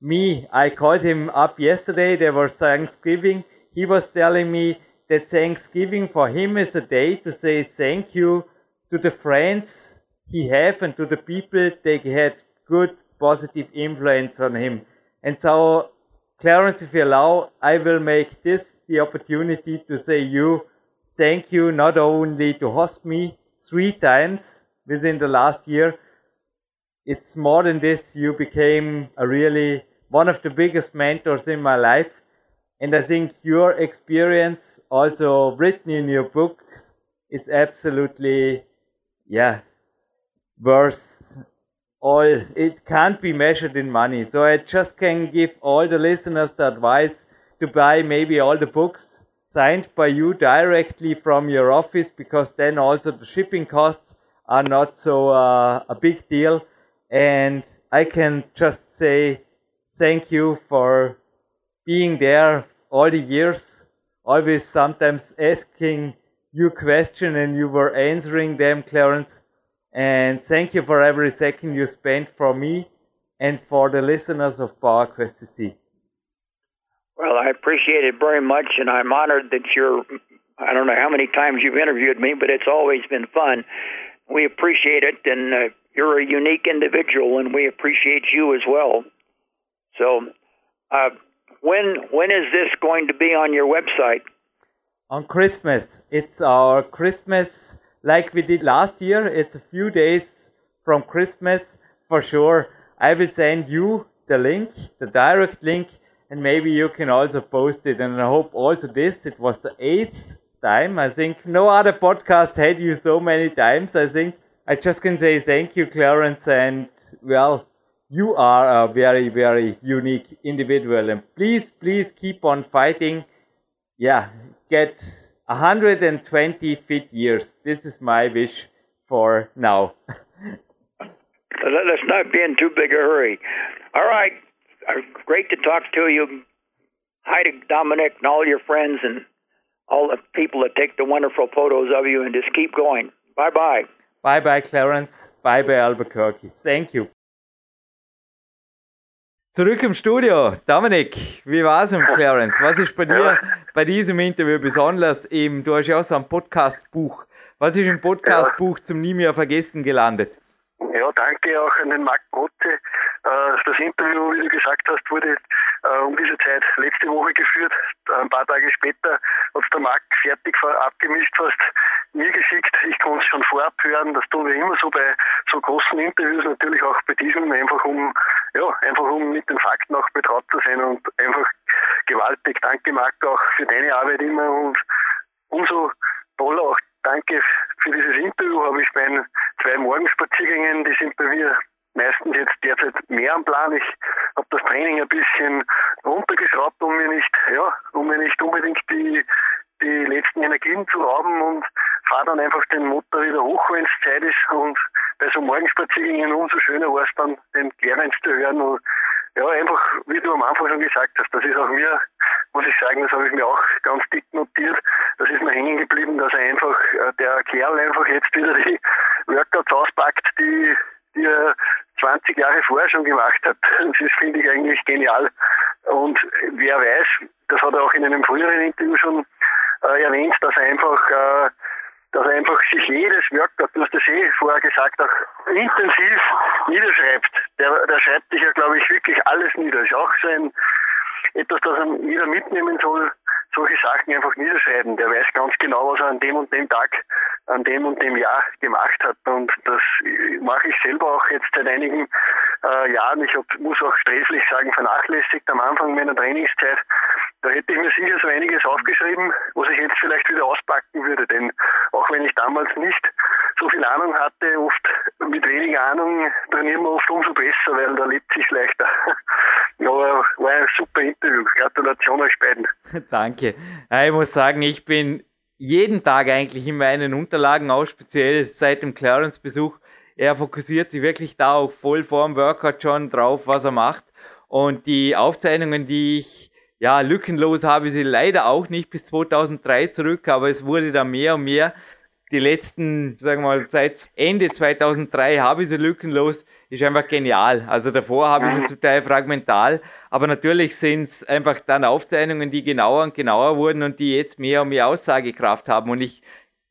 me I called him up yesterday. There was Thanksgiving. He was telling me that Thanksgiving for him is a day to say thank you to the friends he have and to the people they had good positive influence on him and so, Clarence, if you allow, I will make this the opportunity to say you thank you not only to host me three times within the last year. It's more than this. You became a really one of the biggest mentors in my life. And I think your experience also written in your books is absolutely, yeah, worth all it can't be measured in money. So I just can give all the listeners the advice to buy maybe all the books signed by you directly from your office because then also the shipping costs are not so uh, a big deal. And I can just say thank you for being there all the years, always sometimes asking you question and you were answering them, Clarence. And thank you for every second you spent for me and for the listeners of PowerQuest CC. Well, I appreciate it very much, and I'm honored that you're. I don't know how many times you've interviewed me, but it's always been fun. We appreciate it, and uh, you're a unique individual, and we appreciate you as well. So, uh, when when is this going to be on your website? On Christmas. It's our Christmas like we did last year. It's a few days from Christmas for sure. I will send you the link, the direct link, and maybe you can also post it. And I hope also this, it was the eighth time. I think no other podcast had you so many times. I think I just can say thank you, Clarence, and well, you are a very, very unique individual. And please, please keep on fighting. Yeah, get 120 fit years. This is my wish for now. Let's not be in too big a hurry. All right. Uh, great to talk to you. Hi to Dominik and all your friends and all the people that take the wonderful photos of you and just keep going. Bye bye. Bye bye, Clarence. Bye bye, Albuquerque. Thank you. Zurück im Studio. Dominik, wie war es mit Clarence? Was ist bei dir bei diesem Interview besonders? Eben, du hast ja auch so ein Podcast-Buch. Was ist im Podcast-Buch zum Nie mehr vergessen gelandet? Ja, danke auch an den Marc Brotze. Äh, das Interview, wie du gesagt hast, wurde äh, um diese Zeit letzte Woche geführt. Ein paar Tage später hat der Marc fertig abgemischt fast mir geschickt. Ich konnte es schon vorab hören. Das tun wir immer so bei so großen Interviews, natürlich auch bei diesem, einfach um, ja, einfach um mit den Fakten auch betraut zu sein und einfach gewaltig. Danke Marc auch für deine Arbeit immer und umso toller auch danke für dieses Interview. Habe ich bei zwei Morgenspaziergängen, die sind bei mir meistens jetzt derzeit mehr am Plan. Ich habe das Training ein bisschen runtergeschraubt, um mir nicht, ja, um mir nicht unbedingt die, die letzten Energien zu rauben und fahre dann einfach den Motor wieder hoch, wenn es Zeit ist. Und bei so Morgenspaziergängen umso schöner war es dann, den Clarence zu hören. Und ja, einfach, wie du am Anfang schon gesagt hast, das ist auch mir, muss ich sagen, das habe ich mir auch ganz dick notiert. Das ist mir hängen geblieben, dass er einfach, äh, der Kerl einfach jetzt wieder die Workouts auspackt, die, die er 20 Jahre vorher schon gemacht hat. Das finde ich eigentlich genial. Und wer weiß, das hat er auch in einem früheren Interview schon äh, erwähnt, dass er einfach äh, dass er einfach sich jedes Workout, du hast das eh vorher gesagt, auch intensiv niederschreibt. Der, der schreibt sich ja, glaube ich, wirklich alles nieder. Ist auch so ein, etwas, das er jeder mitnehmen soll, solche Sachen einfach niederschreiben. Der weiß ganz genau, was er an dem und dem Tag, an dem und dem Jahr gemacht hat. Und das mache ich selber auch jetzt seit einigen äh, Jahren. Ich hab, muss auch sträflich sagen, vernachlässigt am Anfang meiner Trainingszeit. Da hätte ich mir sicher so einiges aufgeschrieben, was ich jetzt vielleicht wieder auspacken würde. Denn auch wenn ich damals nicht so viel Ahnung hatte, oft mit weniger Ahnung trainieren wir oft umso besser, weil da lebt sich leichter. Aber war ein super Interview. Gratulation euch beiden. Danke. Ich muss sagen, ich bin jeden Tag eigentlich in meinen Unterlagen, auch speziell seit dem Clarence-Besuch, er fokussiert sich wirklich da auf voll vorm Workout schon drauf, was er macht. Und die Aufzeichnungen, die ich ja lückenlos habe, sie leider auch nicht bis 2003 zurück, aber es wurde da mehr und mehr. Die letzten, sagen wir mal, seit Ende 2003 habe ich sie lückenlos ist einfach genial. Also davor habe ich sie zum Teil fragmental, aber natürlich sind es einfach dann Aufzeichnungen, die genauer und genauer wurden und die jetzt mehr und mehr Aussagekraft haben. Und ich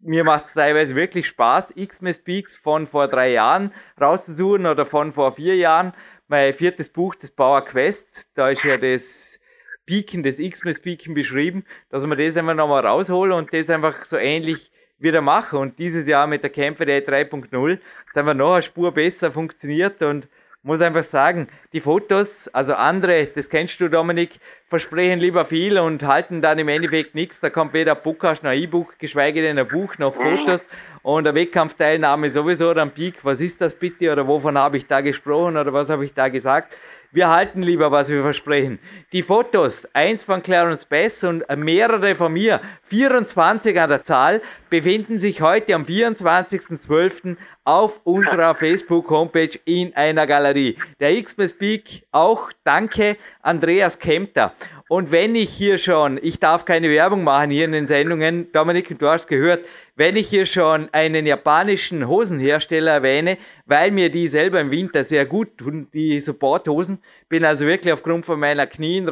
mir macht es teilweise wirklich Spaß, Xmas Peaks von vor drei Jahren rauszusuchen oder von vor vier Jahren. Mein viertes Buch, das Power Quest, da ist ja das Peaken, das Xmas Peaken beschrieben, dass man das einfach nochmal raushole und das einfach so ähnlich wieder mache. Und dieses Jahr mit der Kämpfe der 3.0 ist einfach noch eine Spur besser funktioniert und muss einfach sagen, die Fotos, also andere, das kennst du Dominik, versprechen lieber viel und halten dann im Endeffekt nichts. Da kommt weder Podcast noch E-Book, geschweige denn ein Buch noch Fotos und eine Wettkampfteilnahme sowieso dann Peak. Was ist das bitte oder wovon habe ich da gesprochen oder was habe ich da gesagt? Wir halten lieber, was wir versprechen. Die Fotos, eins von Clarence Bess und mehrere von mir, 24 an der Zahl, befinden sich heute am 24.12. auf unserer Facebook-Homepage in einer Galerie. Der Xmas Peak, auch danke Andreas Kempter. Und wenn ich hier schon, ich darf keine Werbung machen hier in den Sendungen, Dominik, du hast gehört, wenn ich hier schon einen japanischen Hosenhersteller erwähne, weil mir die selber im Winter sehr gut tun, die Supporthosen, bin also wirklich aufgrund von meiner Knien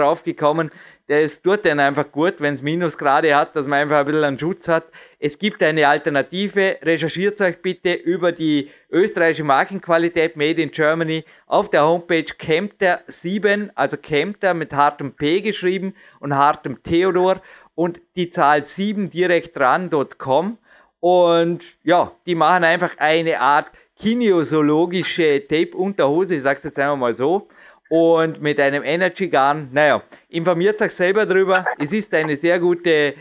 raufgekommen, das tut dann einfach gut, wenn es Minusgrade hat, dass man einfach ein bisschen einen Schutz hat. Es gibt eine Alternative. Recherchiert euch bitte über die österreichische Markenqualität Made in Germany auf der Homepage Kempter 7, also Kempter mit hartem P geschrieben und hartem Theodor und die Zahl 7 direkt dran.com. Und ja, die machen einfach eine Art kinesiologische Tape-Unterhose, ich sag's jetzt einmal mal so und mit einem Energy Gun. Naja, informiert euch selber drüber. Es ist eine sehr gute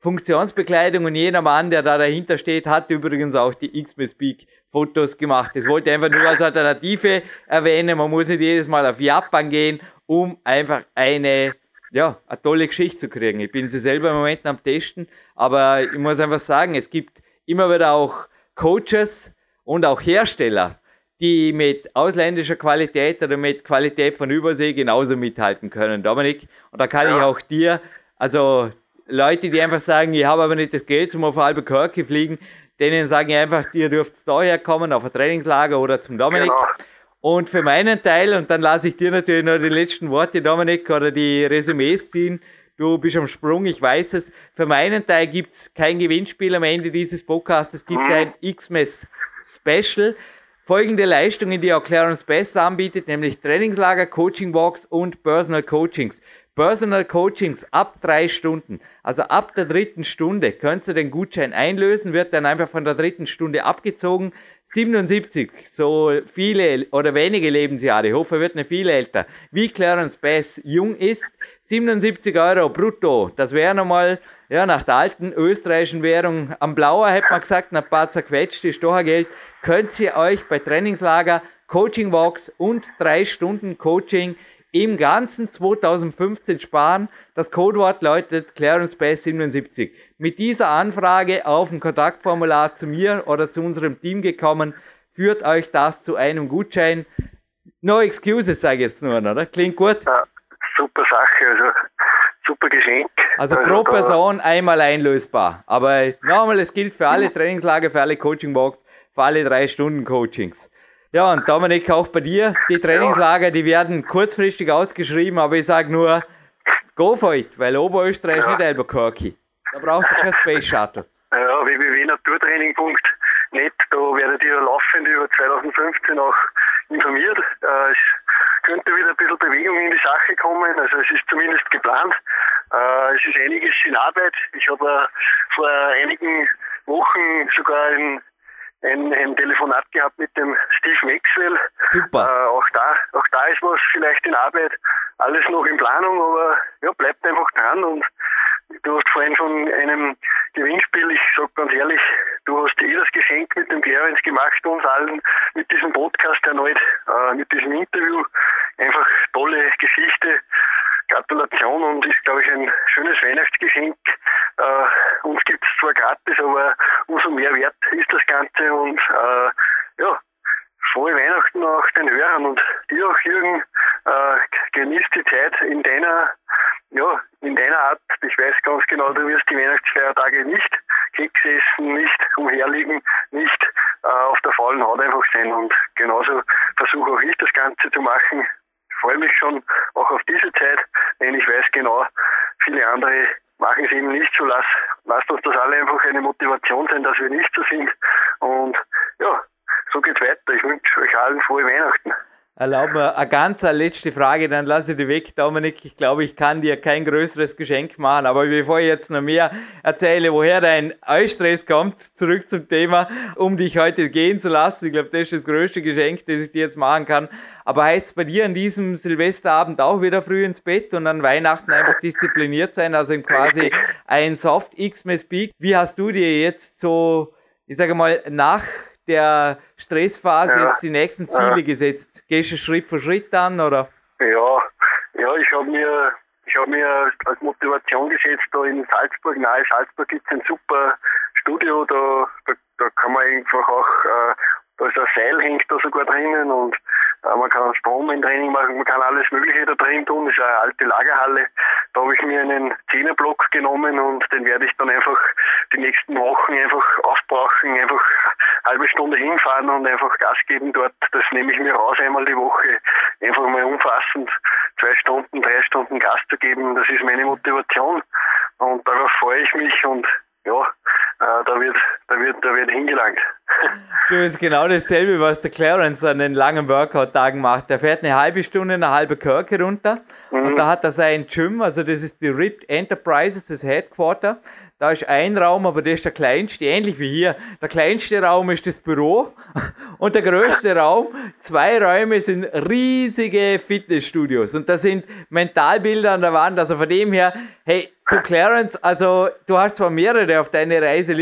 Funktionsbekleidung und jeder Mann, der da dahinter steht, hat übrigens auch die Xmas Peak Fotos gemacht. Das wollte ich einfach nur als Alternative erwähnen. Man muss nicht jedes Mal auf Japan gehen, um einfach eine, ja, eine tolle Geschichte zu kriegen. Ich bin sie selber im Moment am Testen, aber ich muss einfach sagen, es gibt immer wieder auch Coaches und auch Hersteller, die mit ausländischer Qualität oder mit Qualität von Übersee genauso mithalten können, Dominik. Und da kann ja. ich auch dir, also Leute, die einfach sagen, ich habe aber nicht das Geld zum auf Albuquerque fliegen, denen sage ich einfach, ihr dürft daher kommen auf ein Trainingslager oder zum Dominik. Genau. Und für meinen Teil, und dann lasse ich dir natürlich noch die letzten Worte, Dominik, oder die Resümees ziehen. Du bist am Sprung, ich weiß es. Für meinen Teil gibt es kein Gewinnspiel am Ende dieses Podcasts. Es gibt mhm. ein X-Mess Special. Folgende Leistungen, die auch Clarence Best anbietet, nämlich Trainingslager, Coaching Walks und Personal Coachings. Personal Coachings ab drei Stunden. Also ab der dritten Stunde könnt ihr den Gutschein einlösen, wird dann einfach von der dritten Stunde abgezogen. 77, so viele oder wenige Lebensjahre, ich hoffe, er wird nicht viel älter, wie Clarence Bass jung ist. 77 Euro brutto, das wäre nochmal, ja, nach der alten österreichischen Währung am Blauer, hätte man gesagt, ein paar zerquetschte Stochergeld, könnt ihr euch bei Trainingslager, Coaching Walks und drei Stunden Coaching im ganzen 2015 sparen. Das Codewort lautet Clarence Bass 77. Mit dieser Anfrage auf ein Kontaktformular zu mir oder zu unserem Team gekommen, führt euch das zu einem Gutschein. No excuses, sage ich jetzt nur, oder? Klingt gut? Ja, super Sache, also super Geschenk. Also, also pro Person einmal einlösbar. Aber nochmal, es gilt für alle Trainingslager, für alle Coaching-Box, für alle drei Stunden Coachings. Ja, und Dominik, auch bei dir, die Trainingslager, die werden kurzfristig ausgeschrieben, aber ich sage nur, go for it, weil Oberösterreich ja. ist nicht Albuquerque. Da braucht ihr kein Space Shuttle. Ja, www.naturtraining.net, da werdet ihr laufend über 2015 auch informiert. Äh, es könnte wieder ein bisschen Bewegung in die Sache kommen, also es ist zumindest geplant. Äh, es ist einiges in Arbeit. Ich habe äh, vor einigen Wochen sogar ein ein, ein Telefonat gehabt mit dem Steve Maxwell. Super. Äh, auch da, auch da ist was vielleicht in Arbeit, alles noch in Planung, aber ja, bleibt einfach dran und Du hast vorhin von einem Gewinnspiel, ich sag ganz ehrlich, du hast eh das Geschenk mit dem Clarence gemacht, uns allen mit diesem Podcast erneut, äh, mit diesem Interview. Einfach tolle Geschichte. Gratulation und ist, glaube ich, ein schönes Weihnachtsgeschenk. Äh, uns gibt es zwar gratis, aber umso mehr wert ist das Ganze und äh, ja, frohe Weihnachten auch den Hörern und dir auch, Jürgen, äh, genießt die Zeit in deiner, ja, in deiner Art. Ich weiß ganz genau, du wirst die Weihnachtsfeiertage nicht Keks essen, nicht umherliegen, nicht äh, auf der faulen Haut einfach sein und genauso versuche auch ich das Ganze zu machen freue mich schon auch auf diese Zeit, denn ich weiß genau, viele andere machen es eben nicht so. Lass, lasst uns das alle einfach eine Motivation sein, dass wir nicht so sind. Und ja, so geht's weiter. Ich wünsche euch allen frohe Weihnachten. Erlaub mir eine ganz letzte Frage, dann lasse ich dich weg, Dominik. Ich glaube, ich kann dir kein größeres Geschenk machen, aber bevor ich jetzt noch mehr erzähle, woher dein Eustress kommt, zurück zum Thema, um dich heute gehen zu lassen. Ich glaube, das ist das größte Geschenk, das ich dir jetzt machen kann. Aber heißt es bei dir an diesem Silvesterabend auch wieder früh ins Bett und an Weihnachten einfach diszipliniert sein, also quasi ein Soft X-Mess Peak. Wie hast du dir jetzt so, ich sage mal, nach der Stressphase ja. jetzt die nächsten Ziele ja. gesetzt? Gehst du Schritt für Schritt an, oder? Ja, ja, ich habe mir, ich habe mir als Motivation gesetzt, da in Salzburg, nahe Salzburg gibt es ein super Studio, da, da, da kann man einfach auch äh, da ist ein Seil hängt da sogar drinnen und äh, man kann Strom im Training machen, man kann alles Mögliche da drin tun. Das ist eine alte Lagerhalle. Da habe ich mir einen Zehnerblock genommen und den werde ich dann einfach die nächsten Wochen einfach aufbrauchen, einfach eine halbe Stunde hinfahren und einfach Gas geben dort. Das nehme ich mir raus einmal die Woche. Einfach mal umfassend zwei Stunden, drei Stunden Gas zu geben. Das ist meine Motivation und darauf freue ich mich und ja, da wird, da wird, da wird hingelangt. Du ist genau dasselbe, was der Clarence an den langen Workout-Tagen macht. Er fährt eine halbe Stunde, eine halbe Kirke runter mhm. und da hat er sein Gym, also das ist die Ripped Enterprises, das Headquarter. Da ist ein Raum, aber der ist der kleinste, ähnlich wie hier. Der kleinste Raum ist das Büro und der größte Raum, zwei Räume sind riesige Fitnessstudios und da sind Mentalbilder an der Wand. Also von dem her, hey, zu Clarence, also du hast zwar mehrere auf deiner Reiseliste,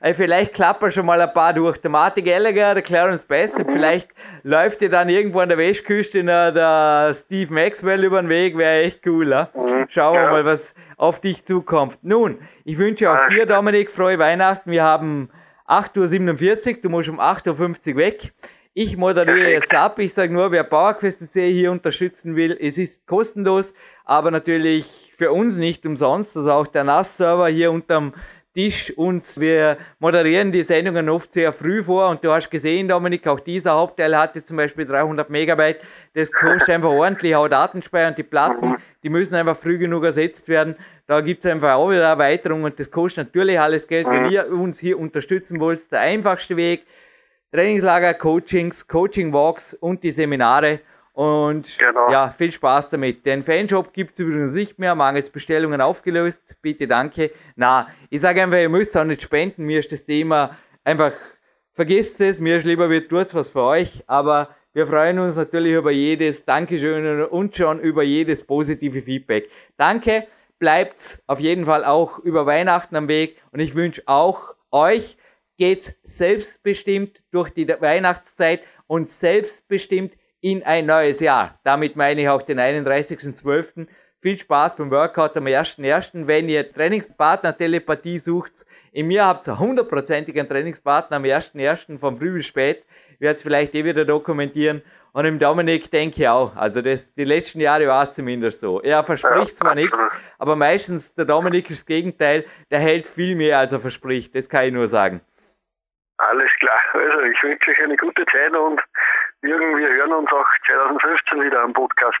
aber vielleicht klappern schon mal ein paar durch. Der Martin Gallagher, der Clarence Bassett, vielleicht läuft dir dann irgendwo an der Westküste der, der Steve Maxwell über den Weg, wäre echt cool. Ja? Schauen wir mal, was auf dich zukommt. Nun, ich wünsche auch dir, Dominik, frohe Weihnachten. Wir haben 8.47 Uhr, du musst um 8.50 Uhr weg. Ich moderiere jetzt ab. Ich sage nur, wer PowerQuest hier unterstützen will, es ist kostenlos, aber natürlich für uns nicht umsonst. Also auch der NAS-Server hier unterm Tisch uns. Wir moderieren die Sendungen oft sehr früh vor und du hast gesehen, Dominik, auch dieser Hauptteil hatte zum Beispiel 300 Megabyte. Das kostet einfach ordentlich auch Datenspeicher und die Platten, die müssen einfach früh genug ersetzt werden. Da gibt's einfach auch wieder Erweiterungen und das kostet natürlich alles Geld. Wenn ihr uns hier unterstützen wollt, der einfachste Weg, Trainingslager, Coachings, Coaching Walks und die Seminare. Und genau. ja, viel Spaß damit. Den Fanshop gibt es übrigens nicht mehr, mangels Bestellungen aufgelöst. Bitte danke. Na, ich sage einfach, ihr müsst auch nicht spenden. Mir ist das Thema einfach, vergesst es, mir ist lieber, wir tut was für euch. Aber wir freuen uns natürlich über jedes Dankeschön und schon über jedes positive Feedback. Danke, bleibt auf jeden Fall auch über Weihnachten am Weg. Und ich wünsche auch euch, geht selbstbestimmt durch die Weihnachtszeit und selbstbestimmt in ein neues Jahr. Damit meine ich auch den 31.12. Viel Spaß beim Workout am 1.1. Wenn ihr Trainingspartner Telepathie sucht, in mir habt ihr hundertprozentigen Trainingspartner am 1.1. von früh bis spät. Ich werde es vielleicht eh wieder dokumentieren. Und im Dominik denke ich auch. Also das, die letzten Jahre war es zumindest so. Er verspricht zwar nichts, aber meistens der Dominik ist das Gegenteil. Der hält viel mehr, als er verspricht. Das kann ich nur sagen. Alles klar. Also ich wünsche euch eine gute Zeit und Jürgen, wir hören uns auch 2015 wieder am Podcast.